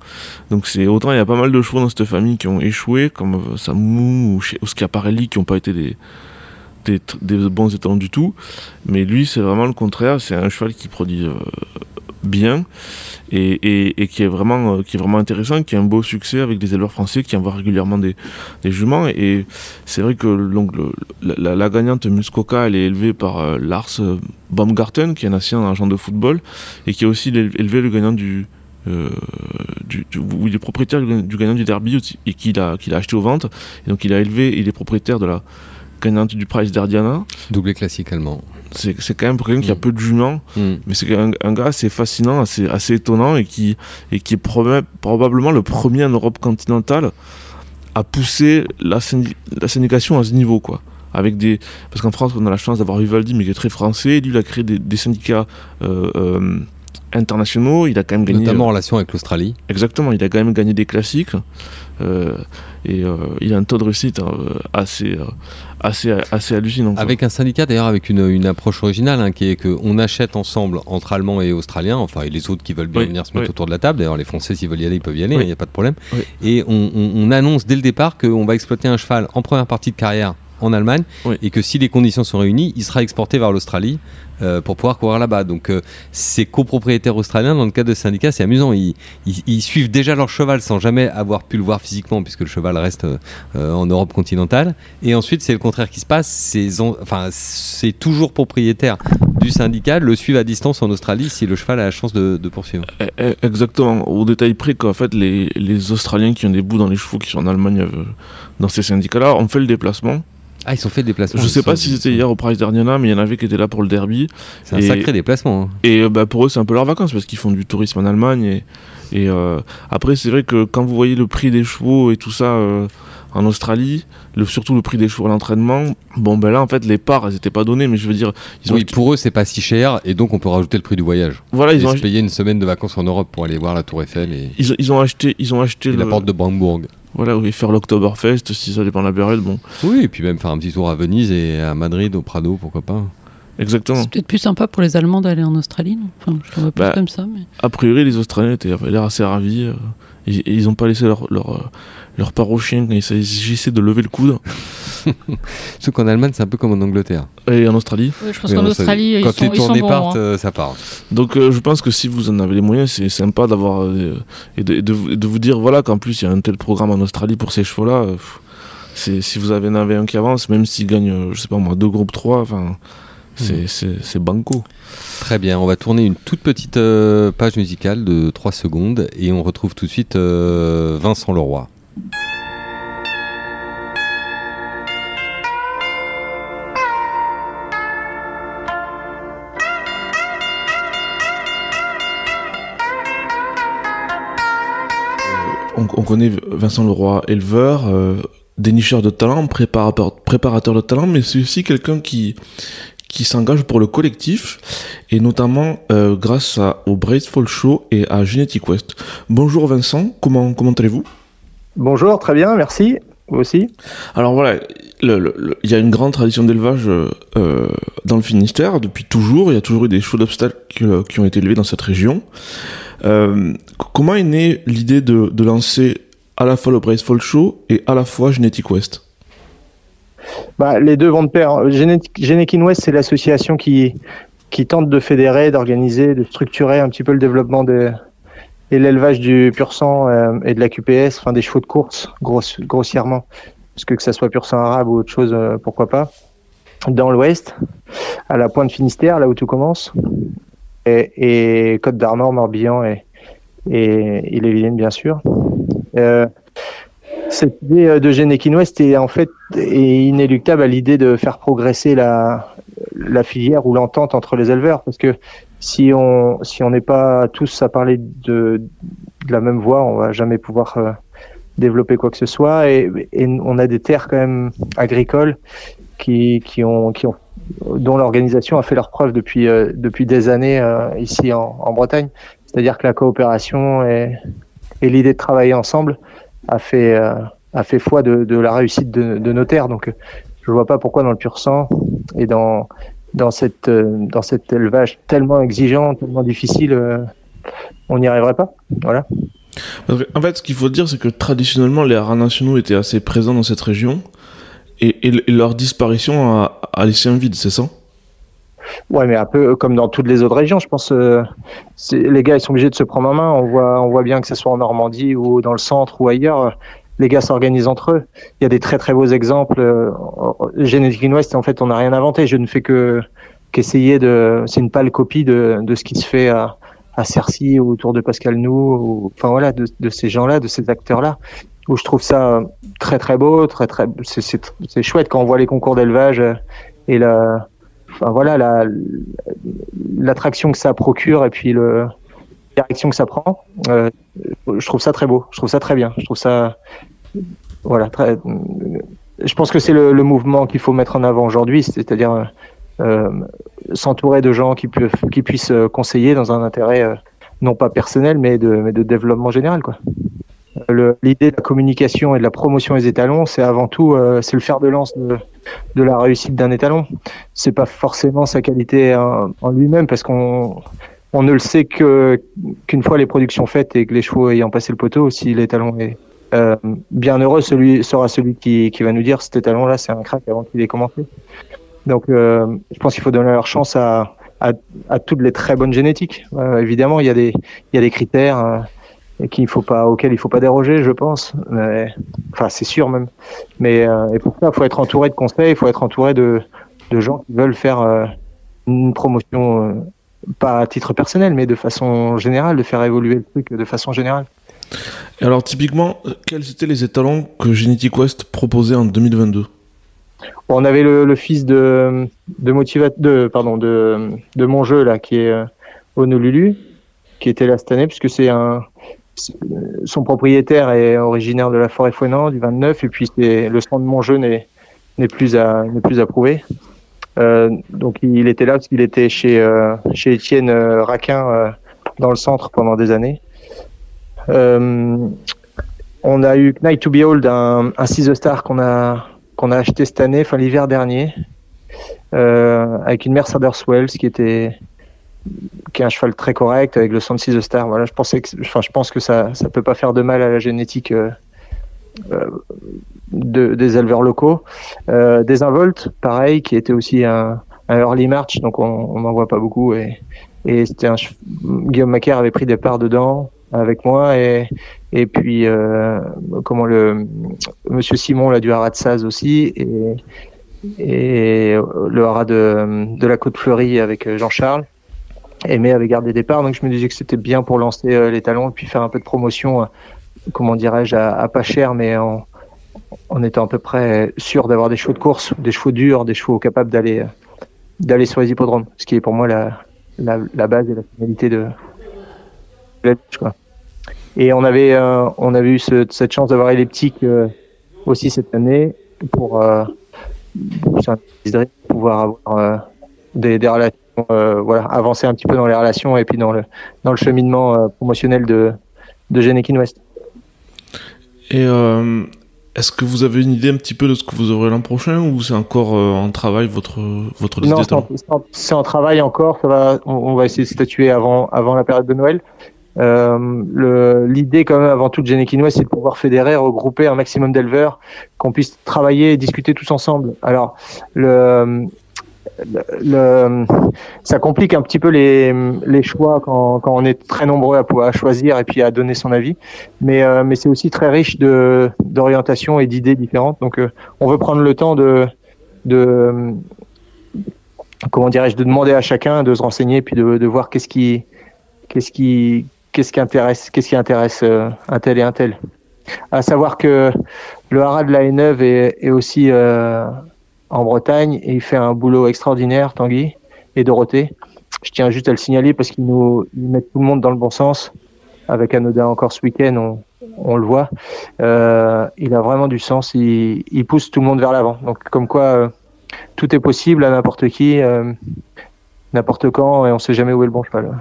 Donc c'est autant il y a pas mal de chevaux dans cette famille qui ont échoué comme euh, Samu ou Schiaparelli qui n'ont pas été des, bons étalons du tout, mais lui c'est vraiment le contraire, c'est un cheval qui produit euh, bien et, qui est vraiment qui est vraiment intéressant, qui a un beau succès avec des éleveurs français qui envoient régulièrement des, juments et c'est vrai que donc, la, gagnante Muskoka elle est élevée par Lars Baumgarten, qui est un ancien agent de football, et qui a aussi élevé le gagnant du, euh, du, est propriétaire du, gagnant du derby et qu'il a, qu'il a acheté aux ventes. Et donc il a élevé, il est propriétaire de la gagnante du Prize d'Ardiana. Doublé classique allemand. C'est, quand même pour quelqu'un qui a mm. peu de juments, mm. mais c'est un, un, gars assez fascinant, assez, assez étonnant et qui, et qui est probablement le premier en Europe continentale à pousser la, la syndication à ce niveau. quoi avec des parce qu'en France on a la chance d'avoir Vivaldi mais qui est très français lui il a créé des, syndicats euh, euh, internationaux il a quand même gagné notamment en relation avec l'Australie. Exactement il a quand même gagné des classiques euh, et il a un taux de réussite assez assez assez hallucinant avec un syndicat d'ailleurs avec une, une, approche originale hein, qui est qu'on achète ensemble entre Allemands et Australiens enfin et les autres qui veulent bien venir se mettre autour de la table d'ailleurs les Français s'ils veulent y aller ils peuvent y aller il n'y a pas de problème. Et on, on annonce dès le départ qu'on va exploiter un cheval en première partie de carrière en Allemagne et que si les conditions sont réunies, il sera exporté vers l'Australie euh, pour pouvoir courir là-bas. Donc euh, ces copropriétaires australiens, dans le cadre de syndicats, c'est amusant. Ils, ils, suivent déjà leur cheval sans jamais avoir pu le voir physiquement puisque le cheval reste euh, en Europe continentale. Et ensuite, c'est le contraire qui se passe. C'est enfin, toujours propriétaire du syndicat, le suivent à distance en Australie si le cheval a la chance de, poursuivre. Eh, eh, exactement. Au détail près qu'en fait, les, les Australiens qui ont des bouts dans les chevaux qui sont en Allemagne dans ces syndicats-là ont fait le déplacement ah, ils ont fait le déplacement. Je sais pas si c'était hier au Price d'Arniana, mais il y en avait qui étaient là pour le derby. C'est un sacré déplacement. Hein. Et euh, bah, pour eux, c'est un peu leurs vacances parce qu'ils font du tourisme en Allemagne. Et, et euh, après, c'est vrai que quand vous voyez le prix des chevaux et tout ça euh, en Australie, le, surtout le prix des chevaux à l'entraînement, bon, ben là, en fait, les parts, elles n'étaient pas données, mais je veux dire. Ils oui, pour eux, c'est pas si cher et donc on peut rajouter le prix du voyage. Voilà, ils, ont payé une semaine de vacances en Europe pour aller voir la Tour Eiffel. Et... Ils, ils ont acheté, ils ont acheté la porte de Brandebourg. Voilà, oui, faire l'Oktoberfest, si ça dépend de la période, bon. Oui, et puis même faire un petit tour à Venise et à Madrid, au Prado, pourquoi pas. Exactement. C'est peut-être plus sympa pour les Allemands d'aller en Australie, non? Enfin, je le vois bah, comme ça. Mais... A priori, les Australiens étaient l'air assez ravis. Euh, ils n'ont pas laissé leur, leur, euh, leur part au chien quand il s'agissait de lever le coude. Sauf qu'en Allemagne, c'est un peu comme en Angleterre. Et en Australie Je pense qu'en Australie, quand les tournées partent, hein. euh, ça part. Donc je pense que si vous en avez les moyens, c'est sympa d'avoir. et de, de, vous dire voilà qu'en plus, il y a un tel programme en Australie pour ces chevaux-là. si vous avez en avez un qui avance, même s'il gagne, je sais pas moi, deux groupes 3, enfin Hmm. C'est banco. Très bien, on va tourner une toute petite euh, page musicale de 3 secondes et on retrouve tout de suite euh, Vincent Leroy. On, on, connaît Vincent Leroy, éleveur, euh, dénicheur de talent, préparateur, de talent, mais c'est aussi quelqu'un qui, s'engage pour le collectif et notamment euh, grâce au Fall Show et à Genetic West. Bonjour Vincent, comment, comment allez-vous? Bonjour, très bien, merci. Vous aussi Alors voilà, il y a une grande tradition d'élevage euh, dans le Finistère depuis toujours. Il y a toujours eu des chevaux d'obstacles qui, ont été élevés dans cette région. Euh, comment est née l'idée de, de lancer à la fois le Fall Show et à la fois Genetic West? Bah, les deux vont de pair. Genekin West, c'est l'association qui, qui tente de fédérer, d'organiser, de structurer un petit peu le développement de, et l'élevage du pur sang euh, et de la QPS, enfin des chevaux de course, grossièrement, parce que que ça soit pur sang arabe ou autre chose, euh, pourquoi pas, dans l'ouest, à la pointe Finistère, là où tout commence, et, et Côte d'Armor, Morbihan et, et Ille-et-Vilaine, bien sûr. Euh, cette idée de West est en fait est inéluctable à l'idée de faire progresser la, la filière ou l'entente entre les éleveurs. Parce que si on si on n'est pas tous à parler de, la même voix, on va jamais pouvoir euh, développer quoi que ce soit et, on a des terres quand même agricoles qui qui ont qui ont dont l'organisation a fait leur preuve depuis euh, depuis des années ici en, Bretagne. C'est-à-dire que la coopération et, l'idée de travailler ensemble a fait, euh, a fait foi de, la réussite de, nos terres. Donc, je vois pas pourquoi dans le pur sang et dans dans cette dans cet élevage tellement exigeant, tellement difficile, on n'y arriverait pas. Voilà. En fait, ce qu'il faut dire, c'est que traditionnellement, les haras nationaux étaient assez présents dans cette région et, et, leur disparition a, a laissé un vide, c'est ça? Ouais, mais un peu comme dans toutes les autres régions, je pense. Euh, les gars, ils sont obligés de se prendre en main. On voit, on voit bien que ce soit en Normandie ou dans le centre ou ailleurs, les gars s'organisent entre eux. Il y a des très très beaux exemples. Euh, Genetic West, en fait, on n'a rien inventé. Je ne fais que qu'essayer de. C'est une pâle copie de, de ce qui se fait à, à Cercy ou autour de Pascal Nou. Ou, enfin voilà, de, de ces gens-là, de ces acteurs-là où je trouve ça très très beau, très très c'est chouette quand on voit les concours d'élevage et la enfin voilà la l'attraction que ça procure et puis le direction que ça prend. Euh, je trouve ça très beau, je trouve ça très bien, je trouve ça voilà très. Je pense que c'est le, mouvement qu'il faut mettre en avant aujourd'hui, c'est-à-dire euh, s'entourer de gens qui, puissent conseiller dans un intérêt euh, non pas personnel mais de, développement général l'idée de la communication et de la promotion des étalons, c'est avant tout euh, c'est le fer de lance de, de la réussite d'un étalon. C'est pas forcément sa qualité en, lui-même parce qu'on on ne le sait que qu'une fois les productions faites et que les chevaux ayant passé le poteau, si l'étalon est euh, bien heureux, celui sera celui qui, qui va nous dire cet étalon-là c'est un crack avant qu'il ait commencé. Donc euh, je pense qu'il faut donner leur chance à, à, toutes les très bonnes génétiques. Euh, évidemment, il y a des il y a des critères. Hein et qu'il faut pas, il déroger, je pense. Enfin, c'est sûr même. Mais et pour ça, il faut être entouré de conseils, il faut être entouré de, de gens qui veulent faire une promotion, pas à titre personnel, mais de façon générale, de faire évoluer le truc de façon générale. Alors, typiquement, quels étaient les étalons que Genetic West proposait en 2022 On avait le, le, fils de de motiva de pardon de de mon jeu là qui est Honolulu qui était là cette année puisque c'est un son propriétaire est originaire de la forêt Fouenant, du 29, et puis le stand de mon jeu n'est plus à n'est plus approuvé. Euh, donc il était là parce qu'il était chez euh, chez Étienne euh, Raquin dans le centre pendant des années. On a eu Night to Behold, un, un Six Star qu'on a qu'on a acheté cette année, enfin l'hiver dernier, avec une Mercedes Wells qui était qui est un cheval très correct avec le 106 de Star. Voilà, je pensais que, enfin, je pense que ça, ça peut pas faire de mal à la génétique de, des éleveurs locaux. Euh, des Involt, pareil, qui était aussi un, early march, donc on n'en voit pas beaucoup. Et, c'était un Guillaume Macaire avait pris des parts dedans avec moi et puis euh, comment le Monsieur Simon là du Haras de Saz aussi et le Haras de de la Côte Fleurie avec Jean-Charles Aimé avait gardé des parts, donc je me disais que c'était bien pour lancer euh, les talons et puis faire un peu de promotion, euh, comment dirais-je, à, pas cher, mais en, étant à peu près sûr d'avoir des chevaux de course, des chevaux durs, des chevaux capables d'aller euh, d'aller sur les hippodromes, ce qui est pour moi la, la, base et la finalité de quoi. Et on avait euh, on avait eu ce, cette chance d'avoir elliptique euh, aussi cette année pour, euh, pouvoir avoir des, des relations euh, voilà, avancer un petit peu dans les relations et puis dans le, dans le cheminement euh, promotionnel de, de Genekin West. Et euh, est-ce que vous avez une idée un petit peu de ce que vous aurez l'an prochain ou c'est encore en travail votre, votre liste Non, c'est en, travail encore. Ça va, on, va essayer de statuer avant, avant la période de Noël. Euh, L'idée, quand même, avant tout, de Genekin West, c'est de pouvoir fédérer, regrouper un maximum d'éleveurs, qu'on puisse travailler et discuter tous ensemble. Alors, le, ça complique un petit peu les, choix quand, on est très nombreux à pouvoir choisir et puis à donner son avis. Mais, euh, c'est aussi très riche de d'orientation et d'idées différentes. Donc, euh, on veut prendre le temps de, comment dirais-je, de demander à chacun de se renseigner puis de, voir qu'est-ce qui, qu'est-ce qui, qu'est-ce qui intéresse, qu'est-ce qui intéresse euh, un tel et un tel. À savoir que le haras de la Haye-Neuve est, est aussi en Bretagne et il fait un boulot extraordinaire, Tanguy et Dorothée. Je tiens juste à le signaler parce qu'ils nous mettent tout le monde dans le bon sens. Avec Anoda encore ce week-end, on, le voit. Euh, il a vraiment du sens. Il, pousse tout le monde vers l'avant. Donc, comme quoi, euh, tout est possible à n'importe qui, euh, n'importe quand, et on sait jamais où est le bon cheval.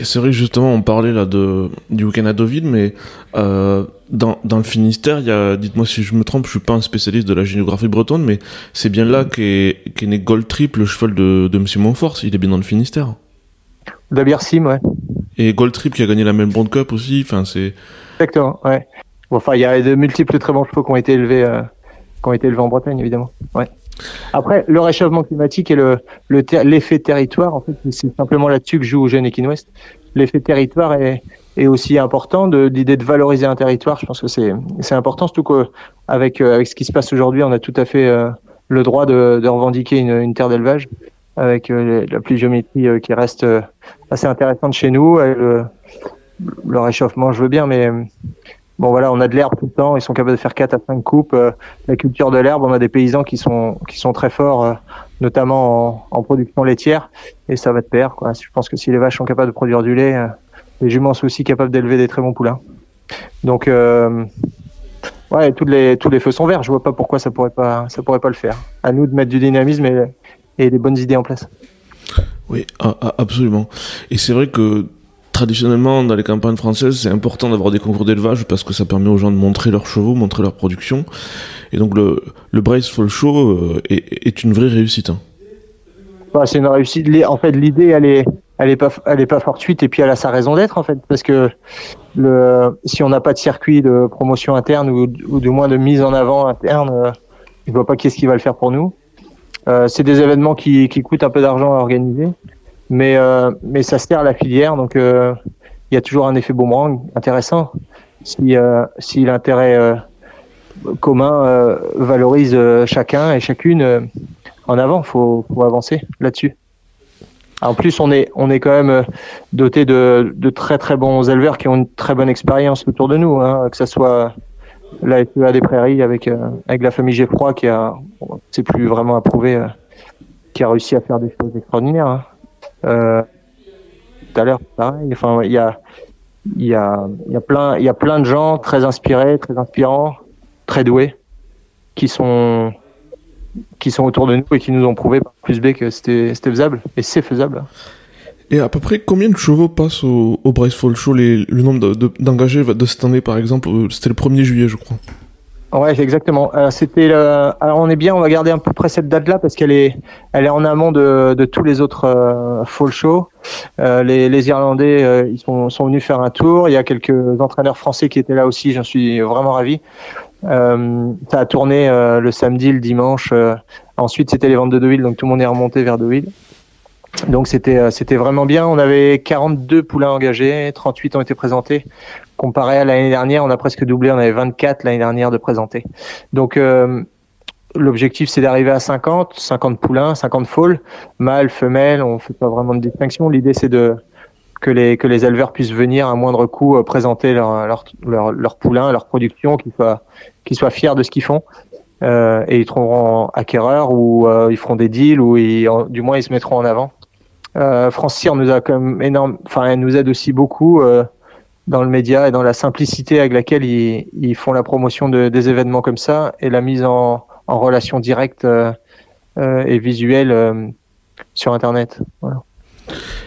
Et c'est vrai que justement, on parlait là de, du week-end à Deauville, mais euh, dans, dans le Finistère, il y a, dites-moi si je me trompe, je suis pas un spécialiste de la géographie bretonne, mais c'est bien là qu'est, qu'est né Gold Trip, le cheval de, de Monsieur Montfort, il est bien dans le Finistère. De Biersim, ouais. Et Gold Trip qui a gagné la Melbourne Cup aussi, enfin c'est... Exactement, ouais. Bon, enfin, il y a de multiples très bons chevaux qui ont été élevés, euh, qui ont été élevés en Bretagne, évidemment. Ouais. Après, le réchauffement climatique et le, le ter- l'effet territoire, en fait, c'est simplement là-dessus que joue Eugène Equine West. L'effet territoire est, est aussi important l'idée de valoriser un territoire. Je pense que c'est, important, surtout qu'avec avec ce qui se passe aujourd'hui, on a tout à fait euh, le droit de, revendiquer une, terre d'élevage avec euh, la pluviométrie euh, qui reste euh, assez intéressante chez nous. Le réchauffement, je veux bien, mais bon voilà, on a de l'herbe tout le temps. Ils sont capables de faire 4 à 5 coupes. Euh, la culture de l'herbe, on a des paysans qui sont qui sont très forts, euh, notamment en, en production laitière, et ça va de pair. Quoi. Je pense que si les vaches sont capables de produire du lait, euh, les juments sont aussi capables d'élever des très bons poulains. Donc ouais, tous les tous les feux sont verts. Je vois pas pourquoi ça pourrait pas ça pourrait pas le faire. À nous de mettre du dynamisme et, et des bonnes idées en place. Oui, absolument. Et c'est vrai que traditionnellement, dans les campagnes françaises, c'est important d'avoir des concours d'élevage parce que ça permet aux gens de montrer leurs chevaux, montrer leur production. Et donc le, le Brace Fall Show euh, est, une vraie réussite. hein. Bah, c'est une réussite. En fait, l'idée, elle est, elle est pas, elle est pas fortuite et puis elle a sa raison d'être en fait, parce que si on n'a pas de circuit de promotion interne ou, du moins de mise en avant interne, euh, je vois pas qui est-ce qui va le faire pour nous. Euh, c'est des événements qui coûtent un peu d'argent à organiser, mais euh, mais ça sert à la filière, donc euh, il y a toujours un effet boomerang intéressant. Si euh, si l'intérêt euh, commun euh, valorise chacun et chacune en avant, faut, faut avancer là-dessus. En plus, on est, on est quand même doté de, de très très bons éleveurs qui ont une très bonne expérience autour de nous, hein, que ce soit la FEA des Prairies avec, euh, avec la famille Geffroy qui a, c'est plus vraiment approuvé, euh, qui a réussi à faire des choses extraordinaires. hein. Euh, tout à l'heure. Enfin, il y a, y a, y a plein, y a plein de gens très inspirés, très inspirants, très doués, qui sont, qui sont autour de nous et qui nous ont prouvé par plus B que c'était faisable et c'est faisable. Et à peu près combien de chevaux passent au, au Show Le nombre de- de- d'engagés de, cette année, par exemple, euh, c'était le 1er juillet, je crois. Ouais, exactement. Euh, c'était le... alors on est bien, on va garder à peu près cette date-là parce qu'elle est elle est en amont de, de tous les autres euh, fall shows. Euh, les, les Irlandais euh, ils sont, sont venus faire un tour. Il y a quelques entraîneurs français qui étaient là aussi. J'en suis vraiment ravi. Euh, ça a tourné le samedi, le dimanche. ensuite, c'était les ventes de Deauville, donc tout le monde est remonté vers Deauville. Donc c'était c'était vraiment bien. On avait 42 poulains engagés, 38 ont été présentés. Comparé à l'année dernière, on a presque doublé. On avait 24 l'année dernière de présentés. Donc euh, l'objectif c'est d'arriver à 50, 50 poulains, 50 foals, mâles, femelles. On fait pas vraiment de distinction. L'idée c'est de que les que les éleveurs puissent venir à moindre coût euh, présenter leur leur leur, leur poulain, leur production, qu'ils soient qu'ils soient fiers de ce qu'ils font. Euh, et ils trouveront acquéreurs ou ils feront des deals ou du moins ils se mettront en avant. Euh, France nous a quand énorme, enfin elle nous aide aussi beaucoup dans le média et dans la simplicité avec laquelle ils, ils font la promotion de, des événements comme ça et la mise en, en relation directe euh, euh, et visuelle euh, sur Internet. Voilà.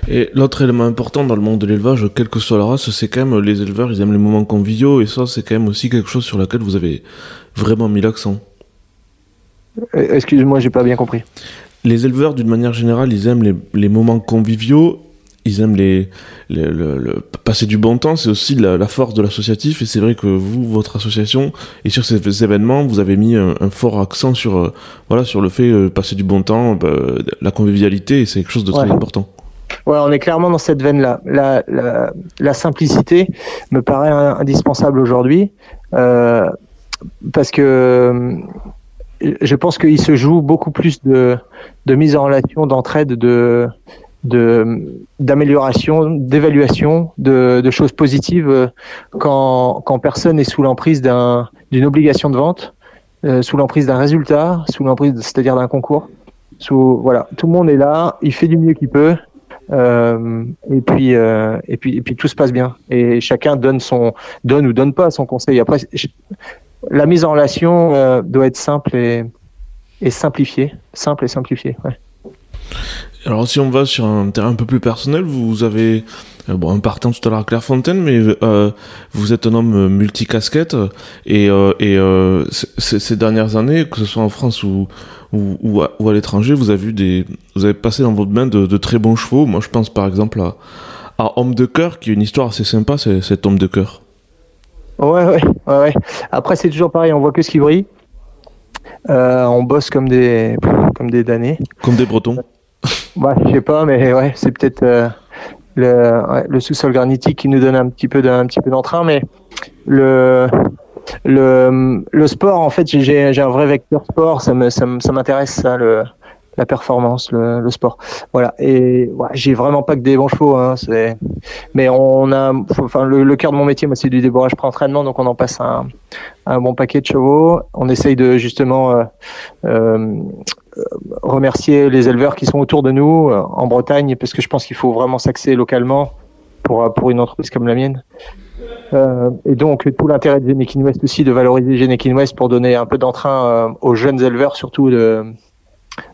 Et l'autre élément important dans le monde de l'élevage, quelle que soit la race, c'est quand même les éleveurs, ils aiment les moments conviviaux, et ça, c'est quand même aussi quelque chose sur lequel vous avez vraiment mis l'accent. Excuse-moi, j'ai pas bien compris. Les éleveurs, d'une manière générale, ils aiment les, les moments conviviaux, ils aiment les, les- le, le- passer du bon temps, c'est aussi la, la force de l'associatif, et c'est vrai que vous, votre association, et sur ces événements, vous avez mis un, un fort accent sur, euh, voilà, sur le fait de passer du bon temps, bah, la convivialité, et c'est quelque chose de très Ouais. important. Ouais, on est clairement dans cette veine-là. La, la, la simplicité me paraît in- indispensable aujourd'hui euh, parce que euh, je pense qu'il se joue beaucoup plus de, de mise en relation, d'entraide, de d'amélioration, d'évaluation, de, de choses positives euh, quand, quand personne est sous l'emprise d'un d'une obligation de vente, euh, sous l'emprise d'un résultat, sous l'emprise, c'est-à-dire d'un concours. Sous voilà, tout le monde est là, il fait du mieux qu'il peut. Euh, et puis euh, et puis et puis tout se passe bien et chacun donne son donne ou donne pas son conseil après la mise en relation euh, doit être simple et, et simplifiée simple et simplifiée ouais. Alors si on va sur un terrain un peu plus personnel, vous avez euh, bon, en partant tout à l'heure à Clairefontaine, mais euh, vous êtes un homme multicasquette et, euh, et euh, ces dernières années, que ce soit en France ou ou, ou à, à l'étranger, vous avez vu des, vous avez passé dans votre main de, de, très bons chevaux. Moi, je pense par exemple à, à Homme de cœur, qui est une histoire assez sympa, c'est cet Homme de cœur. Ouais, ouais, ouais, ouais. Après, c'est toujours pareil, on voit que ce qui brille. Euh, on bosse comme des, comme des damnés. Comme des Bretons. Ouais, je sais pas, mais ouais, c'est peut-être euh, le, ouais, le sous-sol granitique qui nous donne un petit peu d'un petit peu d'entrain, mais le le, le sport, en fait, j'ai un vrai vecteur sport, ça me ça m'intéresse ça, le la performance, le, le sport. Voilà. Et ouais, j'ai vraiment pas que des bons chevaux. Hein, c'est... Mais on a, enfin, le, le cœur de mon métier, moi, c'est du débourrage pré-entraînement, donc on en passe un, un bon paquet de chevaux. On essaye de justement euh, euh, remercier les éleveurs qui sont autour de nous euh, en Bretagne, parce que je pense qu'il faut vraiment s'axer localement pour pour une entreprise comme la mienne. Euh, et donc tout l'intérêt de Genekin West aussi de valoriser Genekin West pour donner un peu d'entrain euh, aux jeunes éleveurs surtout de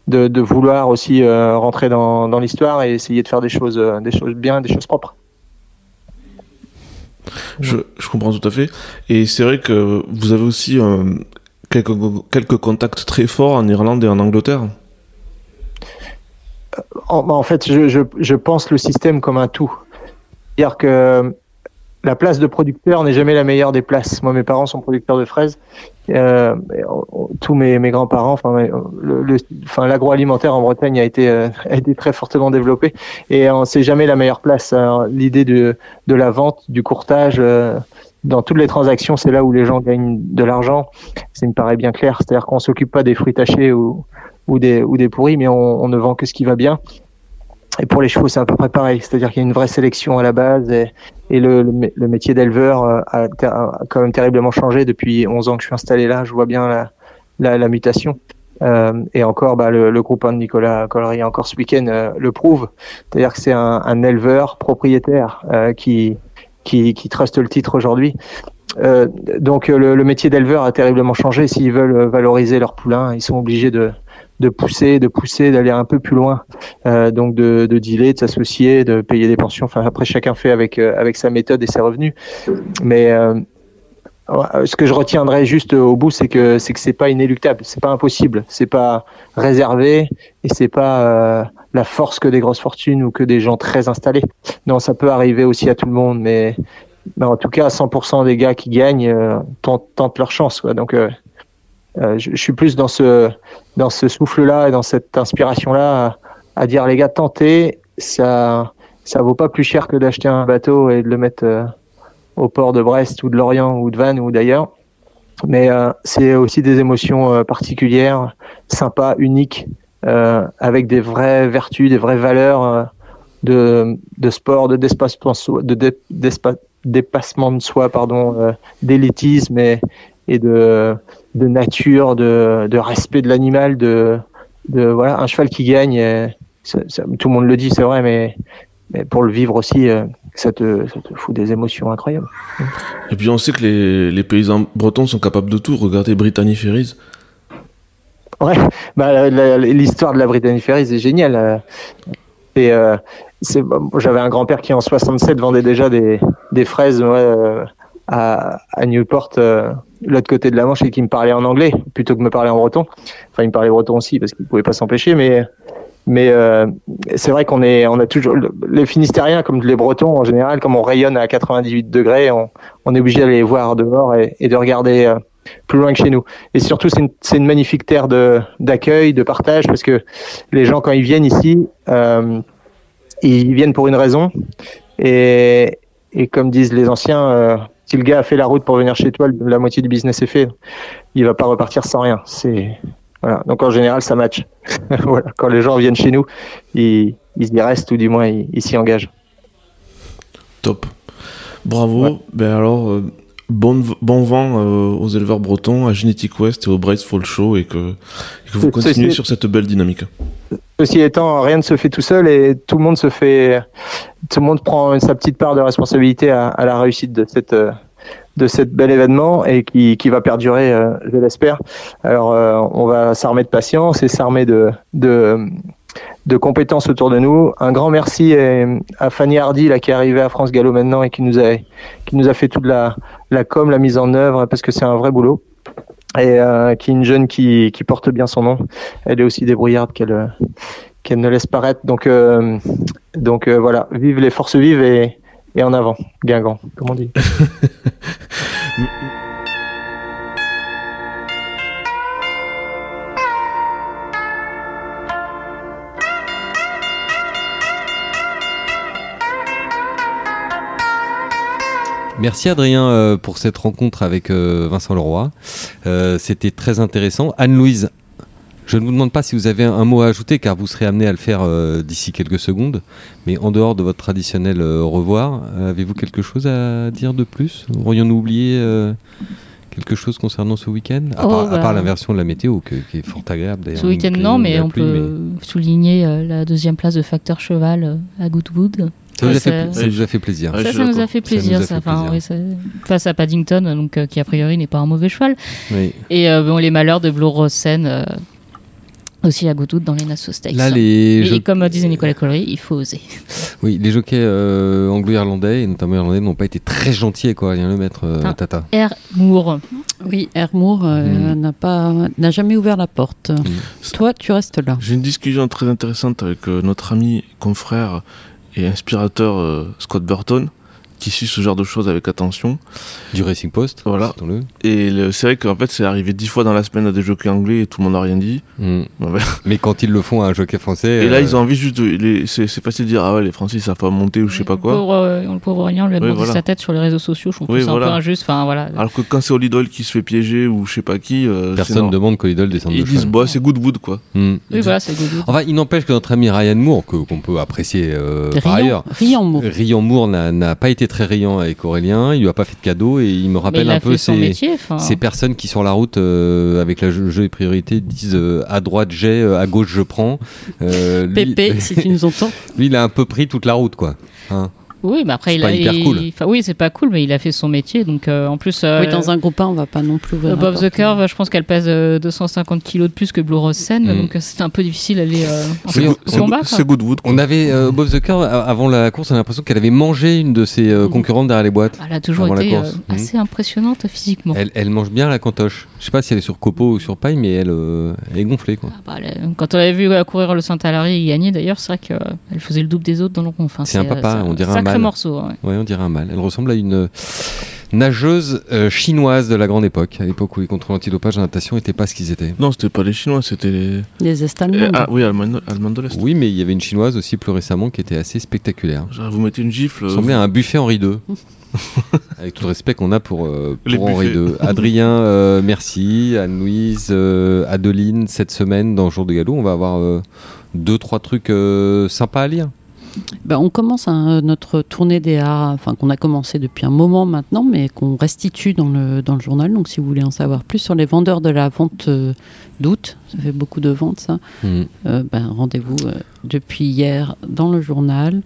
de, vouloir aussi euh, rentrer dans, dans l'histoire et essayer de faire des choses euh, des choses bien des choses propres. Je, comprends tout à fait et c'est vrai que vous avez aussi euh, quelques contacts très forts en Irlande et en Angleterre. En, en fait, je, pense le système comme un tout. C'est-à-dire que la place de producteur n'est jamais la meilleure des places. Moi, mes parents sont producteurs de fraises. Euh, tous mes, grands-parents, enfin, l'agroalimentaire en Bretagne a été, euh, très fortement développé. Et on sait jamais la meilleure place. L'idée de, la vente, du courtage, euh, dans toutes les transactions, c'est là où les gens gagnent de l'argent. Ça me paraît bien clair. C'est-à-dire qu'on s'occupe pas des fruits tachés ou, des, ou des pourris, mais on, ne vend que ce qui va bien. Et pour les chevaux, c'est à peu près pareil. C'est-à-dire qu'il y a une vraie sélection à la base et, le, métier d'éleveur a, a, quand même terriblement changé depuis 11 ans que je suis installé là. Je vois bien la, mutation. Euh, et encore, bah, le, groupe de Nicolas Collery, encore ce week-end, euh, le prouve. C'est-à-dire que c'est un, éleveur propriétaire euh, qui, qui, qui le titre aujourd'hui. Euh, donc le, le métier d'éleveur a terriblement changé. S'ils veulent valoriser leurs poulains, ils sont obligés de, pousser, de pousser, d'aller un peu plus loin, euh, donc de, de dealer, de s'associer, de payer des pensions. Enfin, après, chacun fait avec euh, avec sa méthode et ses revenus. Mais euh, ce que je retiendrai juste au bout, c'est que c'est que c'est pas inéluctable, c'est pas impossible, c'est pas réservé et c'est pas euh, la force que des grosses fortunes ou que des gens très installés. Non, ça peut arriver aussi à tout le monde, mais, mais en tout cas, 100% des gars qui gagnent euh, tentent, leur chance. Quoi. Donc euh, je, je, suis plus dans ce dans ce souffle-là et dans cette inspiration-là à, dire les gars, tentez, ça ça vaut pas plus cher que d'acheter un bateau et de le mettre euh, au port de Brest ou de Lorient ou de Vannes ou d'ailleurs. Mais euh, c'est aussi des émotions euh, particulières, sympas, uniques, euh, avec des vraies vertus, des vraies valeurs de, de sport, de dépassement, de soi, pardon, d'élitisme et, et de, de nature, de, de respect de l'animal, de, de voilà, un cheval qui gagne. Tout le monde le dit, c'est vrai, mais, mais pour le vivre aussi, ça te, ça te fout des émotions incroyables. Et puis on sait que les, les paysans bretons sont capables de tout. Regardez Brittany Ferries. Ouais, bah, l'histoire de la Brittany Ferries est géniale. Et euh, j'avais un grand-père qui en 67 vendait déjà des, des fraises ouais, à, à, Newport, euh, l'autre côté de la Manche, et qui me parlait en anglais plutôt que me parler en breton. Enfin, il me parlait breton aussi parce qu'il pouvait pas s'empêcher, mais mais euh, c'est vrai qu'on est, on a toujours les Finistériens comme les Bretons en général, comme on rayonne à 98 degrés, on, on est obligé d'aller voir dehors et, et de regarder euh, plus loin que chez nous. Et surtout, c'est une, une, magnifique terre de d'accueil, de partage, parce que les gens quand ils viennent ici, euh, ils viennent pour une raison. Et, et comme disent les anciens, euh, si le gars a fait la route pour venir chez toi, la moitié du business est fait. Il va pas repartir sans rien. C'est voilà. Donc en général, ça match. voilà. Quand les gens viennent chez nous, ils, ils y restent ou du moins ils, s'y engagent. Top. Bravo. Ouais. Ben alors, euh, bon, bon vent euh, aux éleveurs bretons, à Genetic West et au Bright Fall Show et que, et que vous continuez sur cette belle dynamique. Ceci étant, rien ne se fait tout seul et tout le monde se fait, tout le monde prend sa petite part de responsabilité à, à la réussite de cette de cet bel événement et qui, qui va perdurer, euh, je l'espère. Alors, euh, on va s'armer de patience et s'armer de, de, de compétences autour de nous. Un grand merci à Fanny Hardy là, qui est arrivée à France Gallo maintenant et qui nous a, qui nous a fait toute la, la com, la mise en œuvre, parce que c'est un vrai boulot. Et euh, qui est une jeune qui, qui porte bien son nom. Elle est aussi débrouillarde qu'elle ne laisse paraître. Donc, euh, donc euh, voilà, vive les forces vives et, et en avant, Guingamp, comme on dit. Merci Adrien euh, pour cette rencontre avec euh, Vincent Leroy. Euh, c'était très intéressant. Anne-Louise, je ne vous demande pas si vous avez un mot à ajouter car vous serez amené à le faire d'ici quelques secondes. Mais en dehors de votre traditionnel revoir, avez-vous quelque chose à dire de plus? Aurions-nous oublié quelque chose concernant ce week-end? À, oh, part, bah. l'inversion de la météo qui est fort agréable d'ailleurs. Ce week-end non, mais on peut souligner la deuxième place de Facteur Cheval à Goodwood. Ça, vous, a fait, ça nous a fait plaisir. Ça, ça nous a fait plaisir. Ça, face à Paddington, donc, euh, qui a priori n'est pas un mauvais cheval. Oui. Et euh, bon, les malheurs de Blue Rosen euh, aussi à Goudou dans les Nassau Stakes. Là, les et comme disait Nicolas Collery, il faut oser. Oui, les jockeys anglo-irlandais, et notamment irlandais, n'ont pas été très gentils avec Aurélien Le Maître, enfin, Tata. Air Moore. Oui, Air Moore mm. n'a pas n'a jamais ouvert la porte. Mm. Toi, tu restes là. J'ai une discussion très intéressante avec notre ami confrère et inspirateur euh, Scott Burton qui suit ce genre de choses avec attention. Du Racing Post. Voilà. Et c'est vrai qu'en fait, c'est arrivé dix fois dans la semaine à des jockeys anglais et tout le monde n'a rien dit. Hmm. Mais quand ils le font à un jockey français. Et là, ils ont envie juste de. C'est facile de dire, ah ouais, les Français, ça va monter ou je sais pas quoi. Le pauvre, euh, le pauvre Orient lui a demandé sa tête sur les réseaux sociaux. Je trouve que c'est un peu injuste. Enfin, voilà. Alors que quand c'est Olidol qui se fait piéger ou je sais pas qui. Euh, Personne ne demande qu'Olidol descende Ils de disent, bah, c'est Goodwood quoi. Oui, voilà, c'est Goodwood. Enfin, il n'empêche que notre ami Ryan Moore, qu'on peut apprécier euh, par ailleurs. Rian Moore. Rian Moore n'a pas été très riant avec Aurélien, il lui a pas fait de cadeau et il me rappelle un peu ces, métier, ces, personnes qui sur la route euh, avec le jeu, et priorité disent euh, à droite j'ai, euh, à gauche je prends. Pépé, si tu nous entends. Lui, il a un peu pris toute la route, quoi. Hein. Oui, mais après, il a. Hyper cool. oui, c'est pas cool, mais il a fait son métier. Donc, euh, en plus. oui, dans un groupe 1, on va pas non plus. Bob the Curve, je pense qu'elle pèse 250 kilos de plus que Blue Rose Sen, mm. donc c'était un peu difficile d'aller euh, en combat. C'est Goodwood. On avait Bob the Curve avant la course, on a l'impression qu'elle avait mangé une de ses mm. concurrentes derrière les boîtes. Elle a toujours été assez impressionnante physiquement. Elle, elle, mange bien la cantoche. Je sais pas si elle est sur copeaux ou sur paille, mais elle, est gonflée. Quoi. Ah, bah, quand on avait vu courir le Saint-Alary et gagner, d'ailleurs, c'est vrai qu'elle faisait le double des autres dans le rond. Enfin, c'est un papa, on dirait un sacré morceau. Ouais, on dirait un mâle. Elle ressemble à une euh, nageuse euh, chinoise de la grande époque, à l'époque où les contrôles antidopage en natation n'étaient pas ce qu'ils étaient. Non, c'était pas les Chinois, c'était les. Les Est-Allemands. ah oui, Allemands de l'Est. Oui, mais il y avait une chinoise aussi plus récemment qui était assez spectaculaire. Genre, vous mettez une gifle. Ça ressemblait à un buffet Henri II. Avec tout le respect qu'on a pour, euh, Henri II. Adrien, merci. Anne-Louise, Adeline, cette semaine dans Jour de Galop, on va avoir deux, trois trucs sympas à lire. Ben, on commence notre tournée des enfin qu'on a commencé depuis un moment maintenant, mais qu'on restitue dans le, dans le journal. Donc si vous voulez en savoir plus sur les vendeurs de la vente euh, d'août, ça fait beaucoup de ventes ça, mm. euh, ben, rendez-vous euh, depuis hier dans le journal.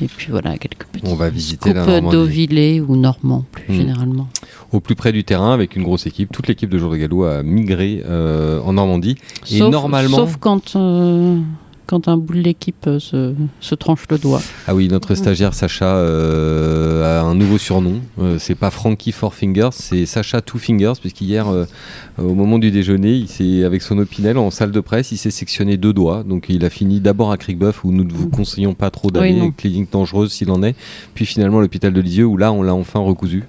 Et puis voilà, quelques petits On va visiter la d'Auvillé ou Normand plus mm. généralement. Au plus près du terrain avec une grosse équipe. Toute l'équipe de Jour de Gallo a migré en Normandie. et normalement... sauf quand quand un bout de l'équipe euh, se, se, tranche le doigt. Ah oui, notre stagiaire Sacha euh, a un nouveau surnom. Euh, c'est pas Frankie Four Fingers, c'est Sacha Two Fingers, puisqu'hier, au moment du déjeuner, il avec son opinel en salle de presse, il s'est sectionné deux doigts. Donc il a fini d'abord à Crickbuff, où nous ne vous conseillons pas trop d'aller, oui, clinique dangereuse s'il en est. Puis finalement l'hôpital de Lisieux, où là, on l'a enfin recousu.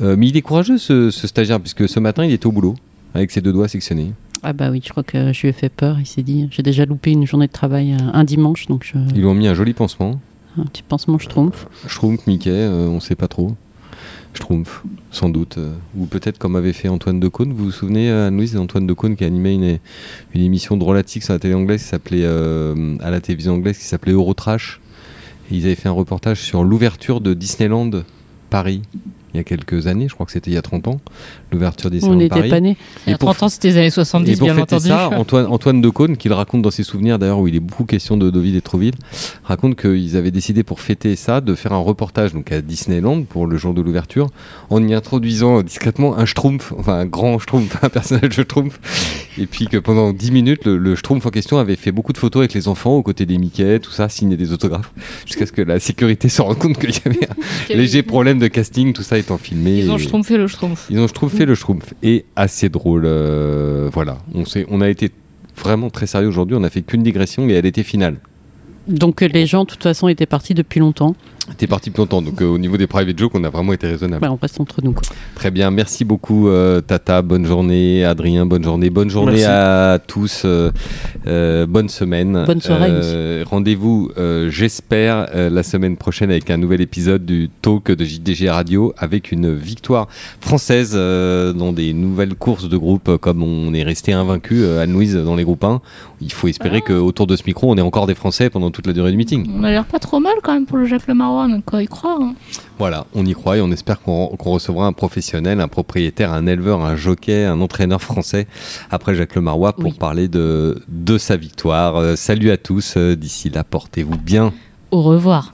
mais il est courageux, ce, ce stagiaire, puisque ce matin, il était au boulot, avec ses deux doigts sectionnés. Ah bah oui, je crois que je lui ai fait peur. Il s'est dit, j'ai déjà loupé une journée de travail euh, un dimanche, donc je... Ils lui ont mis un joli pansement. Un petit pansement Schtroumpf. Schtroumpf, Mickey, euh, on sait pas trop. Schtroumpf, sans doute. Euh, ou peut-être comme avait fait Antoine Decaune. Vous vous souvenez, Anne-Louise, Antoine Decaune qui animait une, une émission drôlatique sur la télé anglaise qui s'appelait, à la télévision anglaise qui s'appelait Eurotrash. Et ils avaient fait un reportage sur l'ouverture de Disneyland Paris il y a quelques années, je crois que c'était il y a 30 ans, l'ouverture des On salons de n'était pas nés. Il y a Et pour- 30 ans, c'était les années 70, Et pour bien fêter entendu. ça, Antoine, Antoine de Caunes, qui le raconte dans ses souvenirs d'ailleurs, où il est beaucoup question de Deauville et Trouville, raconte qu'ils avaient décidé pour fêter ça de faire un reportage donc à Disneyland pour le jour de l'ouverture, en y introduisant discrètement un schtroumpf, enfin un grand schtroumpf, un personnage de schtroumpf, et puis que pendant 10 minutes, le, le schtroumpf en question avait fait beaucoup de photos avec les enfants aux côtés des Mickey, tout ça, signer des autographes, jusqu'à ce que la sécurité se rende compte qu'il y avait un léger problème de casting, tout ça étant filmé. Ils ont et- schtroumpfé le schtroumpf. ils ont, je trouve, fait le schtroumpf. Et assez drôle. euh, voilà. On, s'est- on a été vraiment très sérieux aujourd'hui. On n'a fait qu'une digression et elle était finale. Donc les gens, de toute façon, étaient partis depuis longtemps. T'es parti plus longtemps. Donc, euh, au niveau des private jokes, on a vraiment été raisonnable. Bah, on reste entre nous. quoi. Très bien. Merci beaucoup, euh, Tata. Bonne journée. Adrien, bonne journée. Bonne journée Merci. à tous. euh, euh, bonne semaine. Bonne soirée Euh, Rendez-vous, euh, j'espère, euh, la semaine prochaine avec un nouvel épisode du Talk de JDG Radio avec une victoire française euh, dans des nouvelles courses de groupe comme on est resté invaincu, euh, Anne-Louise, dans les groupes 1. Il faut espérer qu'autour de ce micro, on ait encore des Français pendant toute la durée du meeting. On a l'air pas trop mal quand même pour le Jacques Donc y croire. hein. Voilà, on y croit et on espère qu'on qu'on recevra un professionnel, un propriétaire, un éleveur, un jockey, un entraîneur français après Jacques Lemarois pour Oui. parler de, de sa victoire. Euh, salut à tous, euh, d'ici là, portez-vous bien. Au revoir.